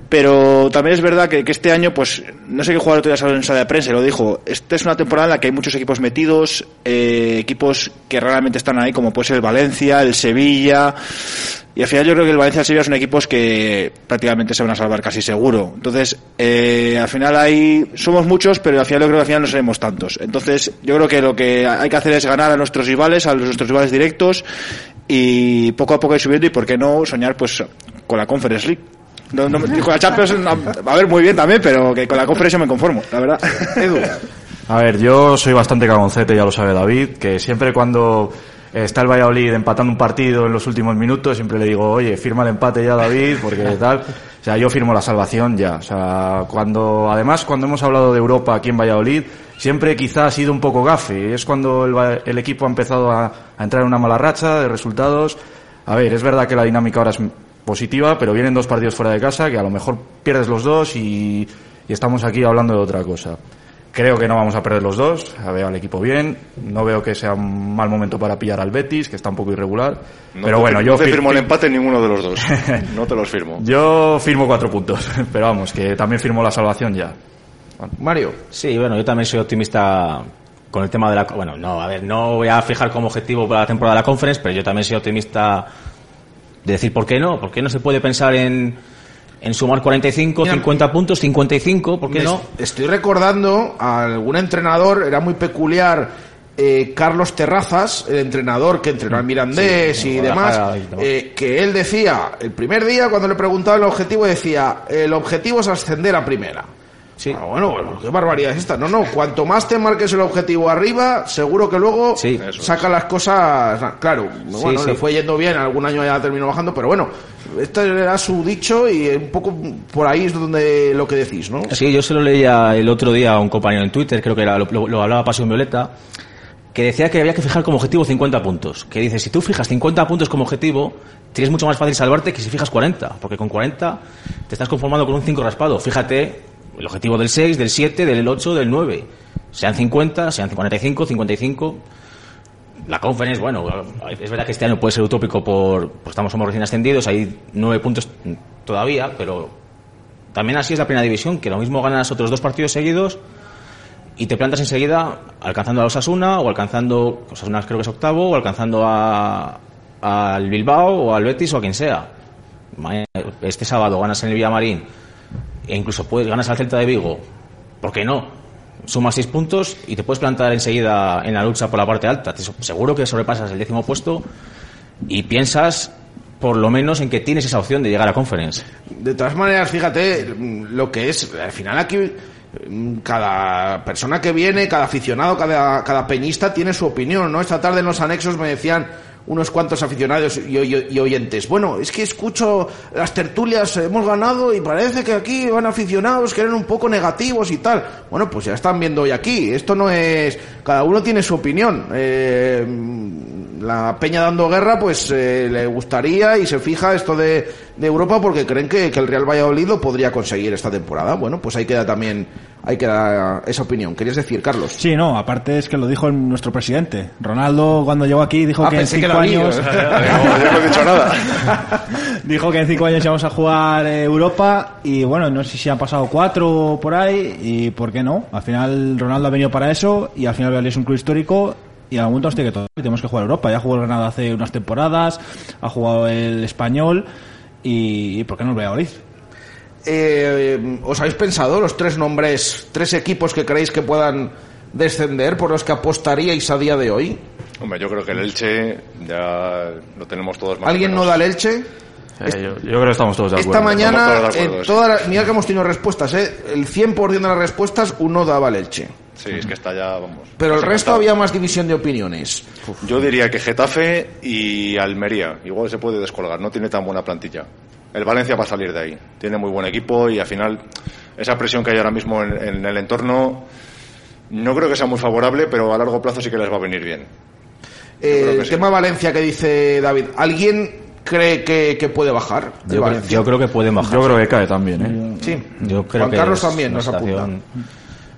Pero también es verdad que, que este año, pues no sé qué jugador todavía salió en sala de prensa y lo dijo. Esta es una temporada en la que hay muchos equipos metidos, eh, equipos que realmente están ahí, como puede ser el Valencia, el Sevilla. Y al final yo creo que el Valencia y el Sevilla son equipos que prácticamente se van a salvar casi seguro. Entonces, eh, al final hay, somos muchos, pero al final yo creo que al final no seremos tantos. Entonces, yo creo que lo que hay que hacer es ganar a nuestros rivales, a nuestros rivales directos, y poco a poco ir subiendo y por qué no soñar pues con la Conference League. No, no, con la Champions, a ver, muy bien también, pero que con la Conference yo me conformo, la verdad. Edu. A ver, yo soy bastante cagoncete, ya lo sabe David, que siempre cuando está el Valladolid empatando un partido en los últimos minutos, siempre le digo, oye, firma el empate ya David, porque tal. O sea, yo firmo la salvación ya. O sea, cuando, además, cuando hemos hablado de Europa aquí en Valladolid, siempre quizá ha sido un poco gafe. Es cuando el, el equipo ha empezado a, a entrar en una mala racha de resultados. A ver, es verdad que la dinámica ahora es positiva, pero vienen dos partidos fuera de casa que a lo mejor pierdes los dos y, y estamos aquí hablando de otra cosa. Creo que no vamos a perder los dos. Veo al equipo bien. No veo que sea un mal momento para pillar al Betis, que está un poco irregular. No pero te bueno, yo no te fir- firmo el empate en ninguno de los dos. No te los firmo. Yo firmo cuatro puntos. Pero vamos, que también firmo la salvación ya. Mario. Sí, bueno, yo también soy optimista con el tema de la... Bueno, no, a ver, no voy a fijar como objetivo para la temporada de la conference, pero yo también soy optimista de decir, ¿por qué no? ¿Por qué no se puede pensar en, en sumar 45, 50 puntos, 55? ¿Por qué no? est- Estoy recordando a algún entrenador, era muy peculiar. eh, Carlos Terrazas, el entrenador que entrenó al Mirandés Sí, demás, Guadalajara y demás. eh, que él decía, el primer día cuando le preguntaba el objetivo, decía, el objetivo es ascender a primera. Sí. Ah, bueno, bueno, qué barbaridad es esta. No, no, cuanto más te marques el objetivo arriba, seguro que luego saca las cosas. Claro, bueno, sí. le fue yendo bien, algún año ya terminó bajando, pero bueno, este era su dicho y un poco por ahí es donde lo que decís, ¿no? Sí, yo se lo leía el otro día a un compañero en Twitter, creo que era, lo, lo- lo hablaba Pasión Violeta, que decía que había que fijar como objetivo 50 puntos. Que dice, si tú fijas 50 puntos como objetivo, tienes mucho más fácil salvarte que si fijas 40, porque con 40 te estás conformando con un 5 raspado. Fíjate el objetivo del 6, del 7, del 8, del 9. Sean 50, sean 45, 55. La conference, bueno, es verdad que este año puede ser utópico por, pues estamos somos recién ascendidos, hay 9 puntos todavía, pero también así es la primera división, que lo mismo ganas otros dos partidos seguidos y te plantas enseguida alcanzando a Osasuna o alcanzando, Osasuna creo que es octavo, o alcanzando a, al Bilbao o al Betis o a quien sea. Este sábado ganas en el Villamarín e incluso puedes ganas al Celta de Vigo. ¿Por qué no? Sumas seis puntos y te puedes plantar enseguida en la lucha por la parte alta. Te- seguro que sobrepasas el décimo puesto y piensas por lo menos en que tienes esa opción de llegar a conference. De todas maneras, fíjate lo que es, al final aquí cada persona que viene, cada aficionado, cada, cada peñista tiene su opinión, ¿no? Esta tarde en los anexos me decían unos cuantos aficionados y, y oyentes. Bueno, es que escucho las tertulias, hemos ganado y parece que aquí van aficionados que eran un poco negativos y tal. Bueno, pues ya están viendo hoy aquí. Esto no es... Cada uno tiene su opinión. Eh, la Peña dando guerra, pues eh, le gustaría y se fija esto de, de Europa porque creen que, que el Real Valladolid lo podría conseguir esta temporada. Bueno, pues ahí queda también, ahí queda esa opinión. ¿Querías decir, Carlos? Sí, no, aparte es que lo dijo nuestro presidente. Ronaldo cuando llegó aquí dijo Ah, que en que cinco años... yo no he dicho nada. dijo que en cinco años íbamos a jugar eh, Europa y bueno, no sé si han pasado cuatro por ahí y por qué no. Al final Ronaldo ha venido para eso y al final es un club histórico y a algún momento nos tiene que tocar. y Tenemos que jugar Europa. Ya jugó el Granada hace unas temporadas, ha jugado el Español y, y ¿por qué no el Valladolid? Eh, ¿Os habéis pensado los tres nombres, tres equipos que creéis que puedan descender por los que apostaríais a día de hoy? Hombre, yo creo que el Elche ya lo tenemos todos más o ¿Alguien no da el Elche? Eh, yo, yo creo que estamos todos de acuerdo. Esta mañana, Estamos todos de acuerdo, en sí. toda la- mira que hemos tenido respuestas, ¿eh? el 100% de las respuestas uno daba el Elche. Sí, es que está ya, vamos. Pero el resto había más división de opiniones. Yo diría que Getafe y Almería. Igual se puede descolgar, no tiene tan buena plantilla. El Valencia va a salir de ahí. Tiene muy buen equipo y al final esa presión que hay ahora mismo en, en el entorno no creo que sea muy favorable, pero a largo plazo sí que les va a venir bien. Eh, el sí. tema Valencia que dice David, ¿alguien cree que, que puede bajar de Yo, creo- Valencia? yo creo que pueden bajar. Yo creo que cae también, ¿eh? Sí. Yo creo Juan que Carlos es también nos apunta.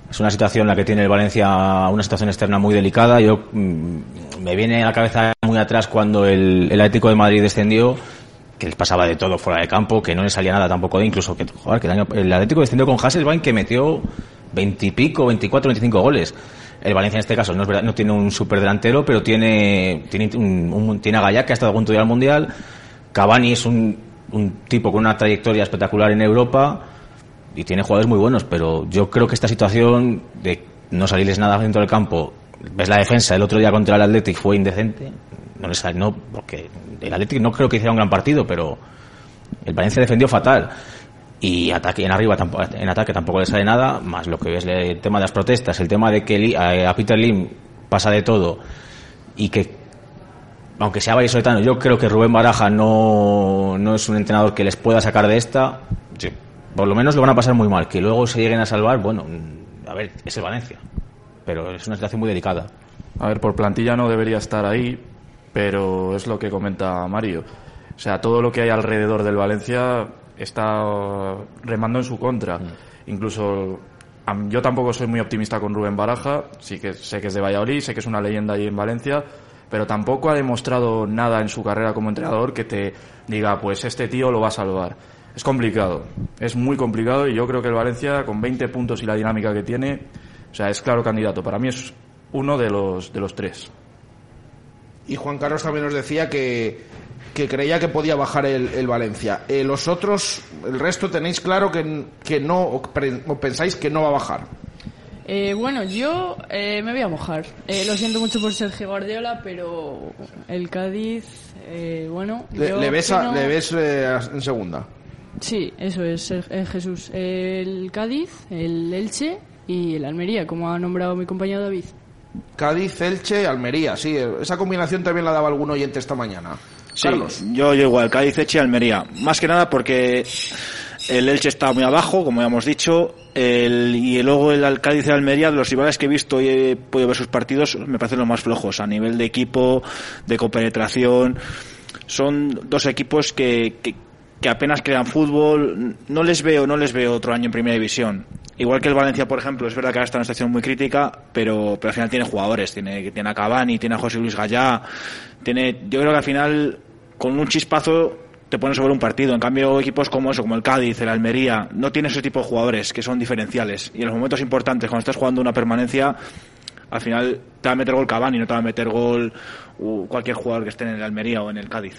Es una situación en la que tiene el Valencia una situación externa muy delicada. Yo mm, me viene a la cabeza muy atrás cuando el, el Atlético de Madrid descendió, que les pasaba de todo fuera de campo, que no le salía nada tampoco de, incluso que, joder, que el, el Atlético descendió con Hasselbaink que metió veintipico, 24, 25 goles. El Valencia en este caso no es verdad, no tiene un super delantero, pero tiene, tiene, un, tiene a Gallá que ha estado a punto al Mundial. Cavani es un, un tipo con una trayectoria espectacular en Europa y tiene jugadores muy buenos, pero yo creo que esta situación de no salirles nada dentro del campo, ves la defensa el otro día contra el Athletic fue indecente, no les sal- no porque el Athletic no creo que hiciera un gran partido, pero el Valencia defendió fatal y ataque en arriba tampoco, en ataque tampoco le sale nada, más lo que es el tema de las protestas, el tema de que a, Peter Lim pasa de todo y que aunque sea vallisoletano, yo creo que Rubén Baraja no, no es un entrenador que les pueda sacar de esta. Sí, Por lo menos lo van a pasar muy mal. Que luego se lleguen a salvar, bueno, a ver, es el Valencia. Pero es una situación muy delicada. A ver, por plantilla no debería estar ahí, pero es lo que comenta Mario. O sea, todo lo que hay alrededor del Valencia está remando en su contra. Incluso am- yo tampoco soy muy optimista con Rubén Baraja, sí que sé que es de Valladolid, sé que es una leyenda ahí en Valencia, pero tampoco ha demostrado nada en su carrera como entrenador que te diga, pues este tío lo va a salvar. Es complicado, es muy complicado y yo creo que el Valencia con 20 puntos y la dinámica que tiene, o sea, es claro candidato. Para mí es uno de los, de los tres. Y Juan Carlos también nos decía que, que creía que podía bajar el, el Valencia. Eh, los otros, el resto tenéis claro que, que no, o, pensáis que no va a bajar. Eh, bueno, yo eh, me voy a mojar. Eh, lo siento mucho por Sergio Guardiola, pero el Cádiz, eh, bueno. Le, le ves, a- opino- le ves en segunda. Sí, eso es, Jesús. El Cádiz, el Elche y el Almería, como ha nombrado mi compañero David. Cádiz, Elche, Almería, sí. Esa combinación también la daba algún oyente esta mañana. Sí, Carlos. yo, yo igual, Cádiz, Elche y Almería. Más que nada porque el Elche está muy abajo, como ya hemos dicho, el, y luego el Al- Cádiz y Almería, de los rivales que he visto y he podido ver sus partidos, me parecen los más flojos a nivel de equipo, de compenetración. Son dos equipos que, que, que apenas crean fútbol. No les veo, no les veo otro año en primera división. Igual que el Valencia, por ejemplo, es verdad que ahora está en una situación muy crítica, pero, pero al final tiene jugadores. Tiene, tiene a Cavani, tiene a José Luis Gallá. Tiene, yo creo que al final, con un chispazo, te pones sobre un partido. En cambio, equipos como eso, como el Cádiz, el Almería, no tienen ese tipo de jugadores que son diferenciales. Y en los momentos importantes, cuando estás jugando una permanencia, al final te va a meter gol Cavani, no te va a meter gol uh, cualquier jugador que esté en el Almería o en el Cádiz.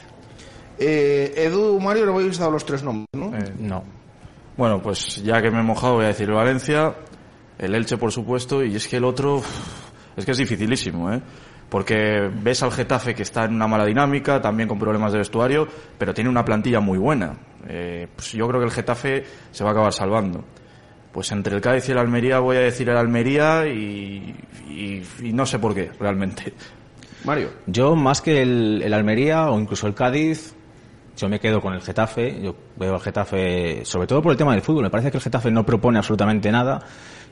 Eh, Edu, Mario, le habéis dado los tres nombres, ¿no? Eh, no. Bueno, pues ya que me he mojado voy a decir el Valencia, el Elche por supuesto, y es que el otro es que es dificilísimo, ¿eh? Porque ves al Getafe que está en una mala dinámica, también con problemas de vestuario, pero tiene una plantilla muy buena. Eh, pues yo creo que el Getafe se va a acabar salvando. Pues entre el Cádiz y el Almería voy a decir el Almería y, y- y no sé por qué, realmente. Mario. Yo, más que el, el Almería o incluso el Cádiz, yo me quedo con el Getafe. Yo veo al Getafe, sobre todo por el tema del fútbol. Me parece que el Getafe no propone absolutamente nada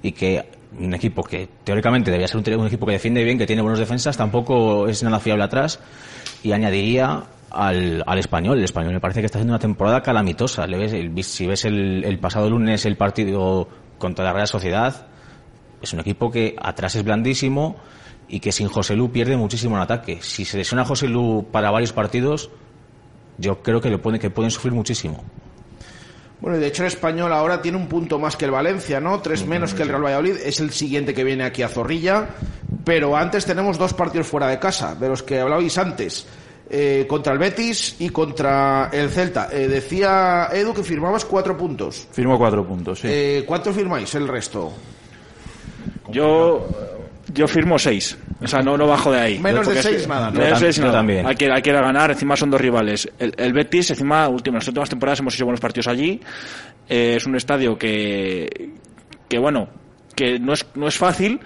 y que un equipo que teóricamente debía ser un, equipo que defiende bien, que tiene buenos defensas, tampoco es nada fiable atrás. Y añadiría al, al español. El español me parece que está haciendo una temporada calamitosa. Le ves, el- si ves el, el pasado lunes el partido contra la Real Sociedad, es un equipo que atrás es blandísimo y que sin José Lu pierde muchísimo en ataque. Si se lesiona José Lu para varios partidos, yo creo que, le puede, que pueden sufrir muchísimo. Bueno, y de hecho el español ahora tiene un punto más que el Valencia, ¿no? Tres menos que el Real Valladolid. Es el siguiente que viene aquí a Zorrilla. Pero antes tenemos dos partidos fuera de casa, de los que hablabais antes. Eh, contra el Betis y contra el Celta. Eh, decía Edu que firmabas cuatro puntos. Firmo cuatro puntos, sí. Eh, ¿Cuántos firmáis el resto? Yo, yo firmo seis. O sea, no, no bajo de ahí. Menos de Porque es seis que- nada, ¿no? menos de Yo tam- seis yo nada. también. Hay que, hay que ir a ganar. Encima son dos rivales. El, el Betis, encima, últimas, las últimas temporadas hemos hecho buenos partidos allí. Eh, es un estadio que, que bueno, que no es, no es fácil,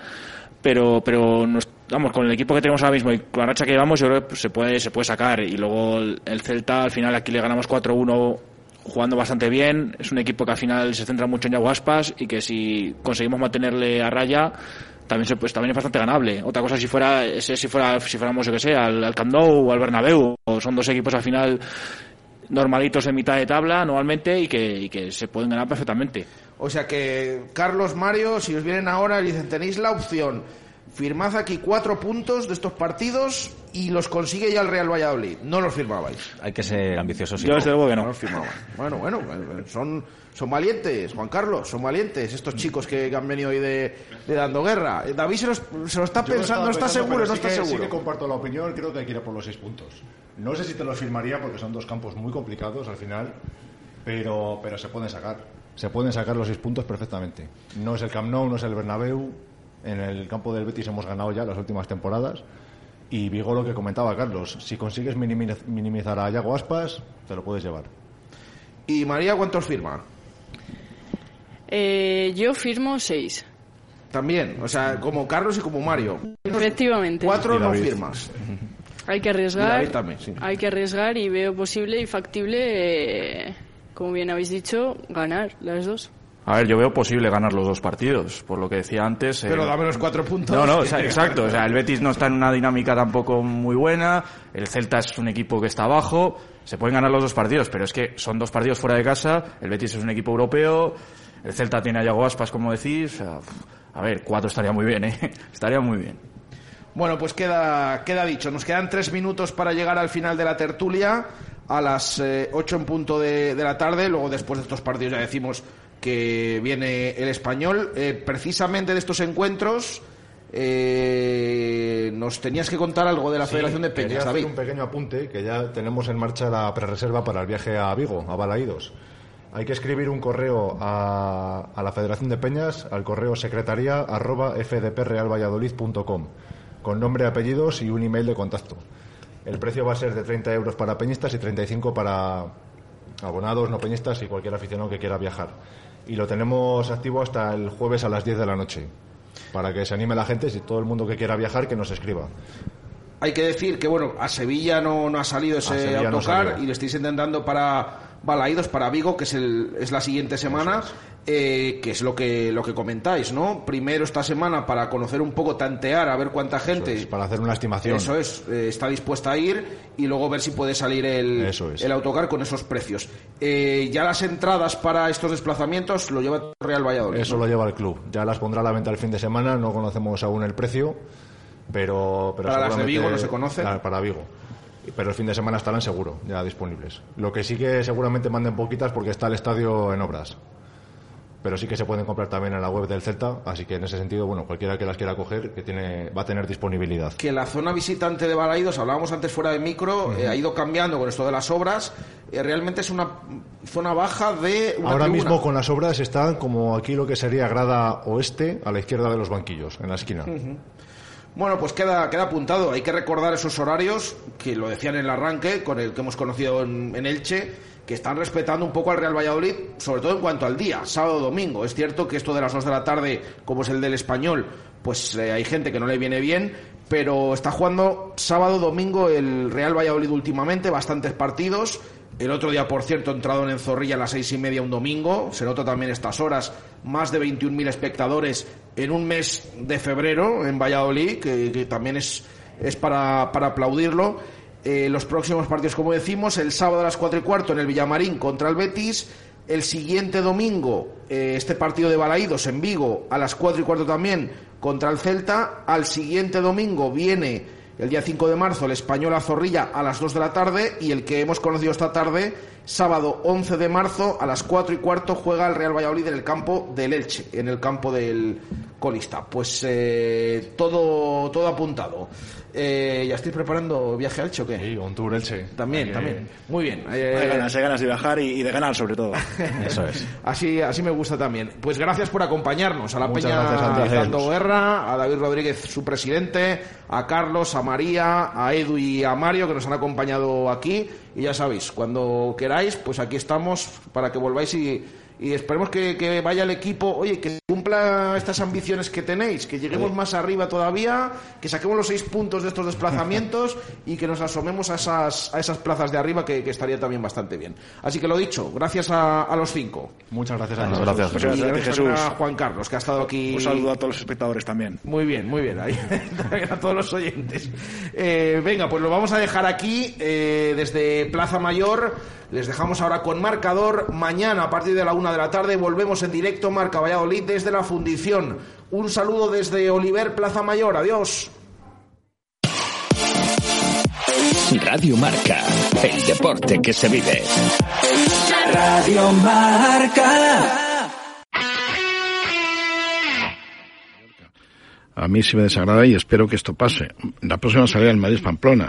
pero, pero nos- vamos, con el equipo que tenemos ahora mismo y con la racha que llevamos, yo creo que se puede, se puede sacar. Y luego el, el Celta, al final aquí le ganamos 4-1 jugando bastante bien. Es un equipo que al final se centra mucho en Yago Aspas y que si conseguimos mantenerle a raya, también, se, pues, también es bastante ganable. Otra cosa si fuera, si fuera, si fuéramos, yo que sé, al, al Camp Nou o al Bernabéu. O son dos equipos al final normalitos en mitad de tabla normalmente y que, y que se pueden ganar perfectamente. O sea que, Carlos, Mario, si os vienen ahora dicen, tenéis la opción, firmad aquí cuatro puntos de estos partidos y los consigue ya el Real Valladolid. No los firmabais. Hay que ser ambiciosos. Yo desde luego que no. los firmaban. Bueno, bueno, eh, son, son valientes, Juan Carlos, son valientes estos chicos que, han venido hoy de, de dando guerra. Eh, David se, los- se lo está pensando, no está pensando, seguro, no sí está que- seguro. Sí que comparto la opinión, creo que hay que ir a por los seis puntos. No sé si te los firmaría porque son dos campos muy complicados al final, pero, pero se pueden sacar. Se pueden sacar los seis puntos perfectamente. No es el Camp Nou, no es el Bernabéu. En el campo del Betis hemos ganado ya las últimas temporadas. Y Vigo lo que comentaba Carlos, si consigues minimiz- minimizar a Yago Aspas, te lo puedes llevar. ¿Y María cuántos firma? Eh, yo firmo seis. También, o sea, como Carlos y como Mario. Efectivamente. Cuatro no firmas. Hay que Y arriesgar. También, sí. Hay que arriesgar y veo posible y factible, eh, como bien habéis dicho, ganar las dos. A ver, yo veo posible ganar los dos partidos, por lo que decía antes. eh, Pero dame los cuatro puntos. No, no, o sea, exacto. O sea, el Betis no está en una dinámica tampoco muy buena. El Celta es un equipo que está abajo. Se pueden ganar los dos partidos, pero es que son dos partidos fuera de casa. El Betis es un equipo europeo. El Celta tiene a Yago Aspas, como decís. O sea, a ver, cuatro estaría muy bien, ¿eh? Estaría muy bien. Bueno, pues queda, queda dicho. Nos quedan tres minutos para llegar al final de la tertulia a las eh, ocho en punto de, de la tarde. Luego, después de estos partidos, ya decimos que viene el español. Eh, precisamente de estos encuentros, eh, nos tenías que contar algo de la Sí, Federación de Peñas, hacer David. un pequeño apunte que ya tenemos en marcha la prerreserva para el viaje a Vigo, a Balaídos. Hay que escribir un correo a, a la Federación de Peñas, al correo secretaría arroba fdprealvalladolid.com, con nombre, apellidos y un email de contacto. El precio va a ser de 30 euros para peñistas y 35 para abonados, no peñistas y cualquier aficionado que quiera viajar. Y lo tenemos activo hasta el jueves a las 10 de la noche, para que se anime la gente, si todo el mundo que quiera viajar, que nos escriba. Hay que decir que, bueno, a Sevilla no, no ha salido ese no autocar y le estáis intentando para Balaídos, para Vigo, que es, el, es la siguiente semana, eh, que es lo que, lo que comentáis, ¿no? Primero esta semana para conocer un poco, tantear, a ver cuánta gente... para hacer una estimación. Eso es, eh, está dispuesta a ir y luego ver si puede salir el, es. el autocar con esos precios. Eh, ya las entradas para estos desplazamientos lo lleva Real Valladolid. Eso ¿no? lo lleva el club. Ya las pondrá a la venta el fin de semana, no conocemos aún el precio, pero... pero Para las de Vigo no se conocen. Ah, Para Vigo. Pero el fin de semana estarán seguro, ya disponibles. Lo que sí que seguramente manden poquitas porque está el estadio en obras. Pero sí que se pueden comprar también en la web del Celta, así que en ese sentido, bueno, cualquiera que las quiera coger, que tiene, va a tener disponibilidad. que la zona visitante de Balaídos, hablábamos antes fuera de micro, eh, ha ido cambiando con esto de las obras. Eh, realmente es una zona baja de una Ahora tribuna. mismo con las obras están como aquí lo que sería grada oeste, a la izquierda de los banquillos, en la esquina. Bueno, pues queda, queda apuntado. Hay que recordar esos horarios que lo decían en el arranque, con el que hemos conocido en, Elche, que están respetando un poco al Real Valladolid, sobre todo en cuanto al día, sábado domingo. Es cierto que esto de las 2 de la tarde, como es el del español, pues eh, hay gente que no le viene bien, pero está jugando sábado domingo el Real Valladolid últimamente, bastantes partidos. El otro día, por cierto, entrado en Zorrilla a las seis y media un domingo. Se nota también estas horas, más de 21.000 espectadores en un mes de febrero en Valladolid, que, que también es, es para, para aplaudirlo. Eh, los próximos partidos, como decimos, el sábado a las cuatro y cuarto en el Villamarín contra el Betis. El siguiente domingo, eh, este partido de Balaídos en Vigo, a las cuatro y cuarto también contra el Celta. Al siguiente domingo viene el día 5 de marzo el Español a Zorrilla a las 2 de la tarde y el que hemos conocido esta tarde, sábado 11 de marzo a las 4 y cuarto juega el Real Valladolid en el campo del Elche, en el campo del colista. Pues eh, todo, todo apuntado. Eh, ¿Ya estáis preparando viaje a Elche o qué? Sí, un tour Elche. También, Hay que- también. Muy bien. Eh, Hay ganas, hay ganas de viajar y, y de ganar sobre todo. Eso es. Así, así me gusta también. Pues gracias por acompañarnos. A la Muchas Peña. Dando Guerra, a David Rodríguez, su presidente, a Carlos, a María, a Edu y a Mario que nos han acompañado aquí. Y ya sabéis, cuando queráis, pues aquí estamos para que volváis y, y esperemos que, que vaya el equipo, oye, que cumpla estas ambiciones que tenéis, que lleguemos más arriba todavía, que saquemos los seis puntos de estos desplazamientos y que nos asomemos a esas, a esas plazas de arriba que, que estaría también bastante bien. Así que lo dicho, gracias a, a los cinco. Muchas gracias a Muchas todos. gracias, Jesús. gracias también a Juan Carlos, que ha estado aquí. Un saludo a todos los espectadores también. Muy bien, muy bien. Ahí, a todos los oyentes. Eh, venga, pues lo vamos a dejar aquí eh, desde Plaza Mayor. Les dejamos ahora con marcador. Mañana, a partir de la una de la tarde, volvemos en directo Marca Valladolid desde la fundición. Un saludo desde Oliver Plaza Mayor. Adiós. Radio Marca, el deporte que se vive. Radio Marca. A mí sí me desagrada y espero que esto pase. La próxima salida del Madrid es Pamplona.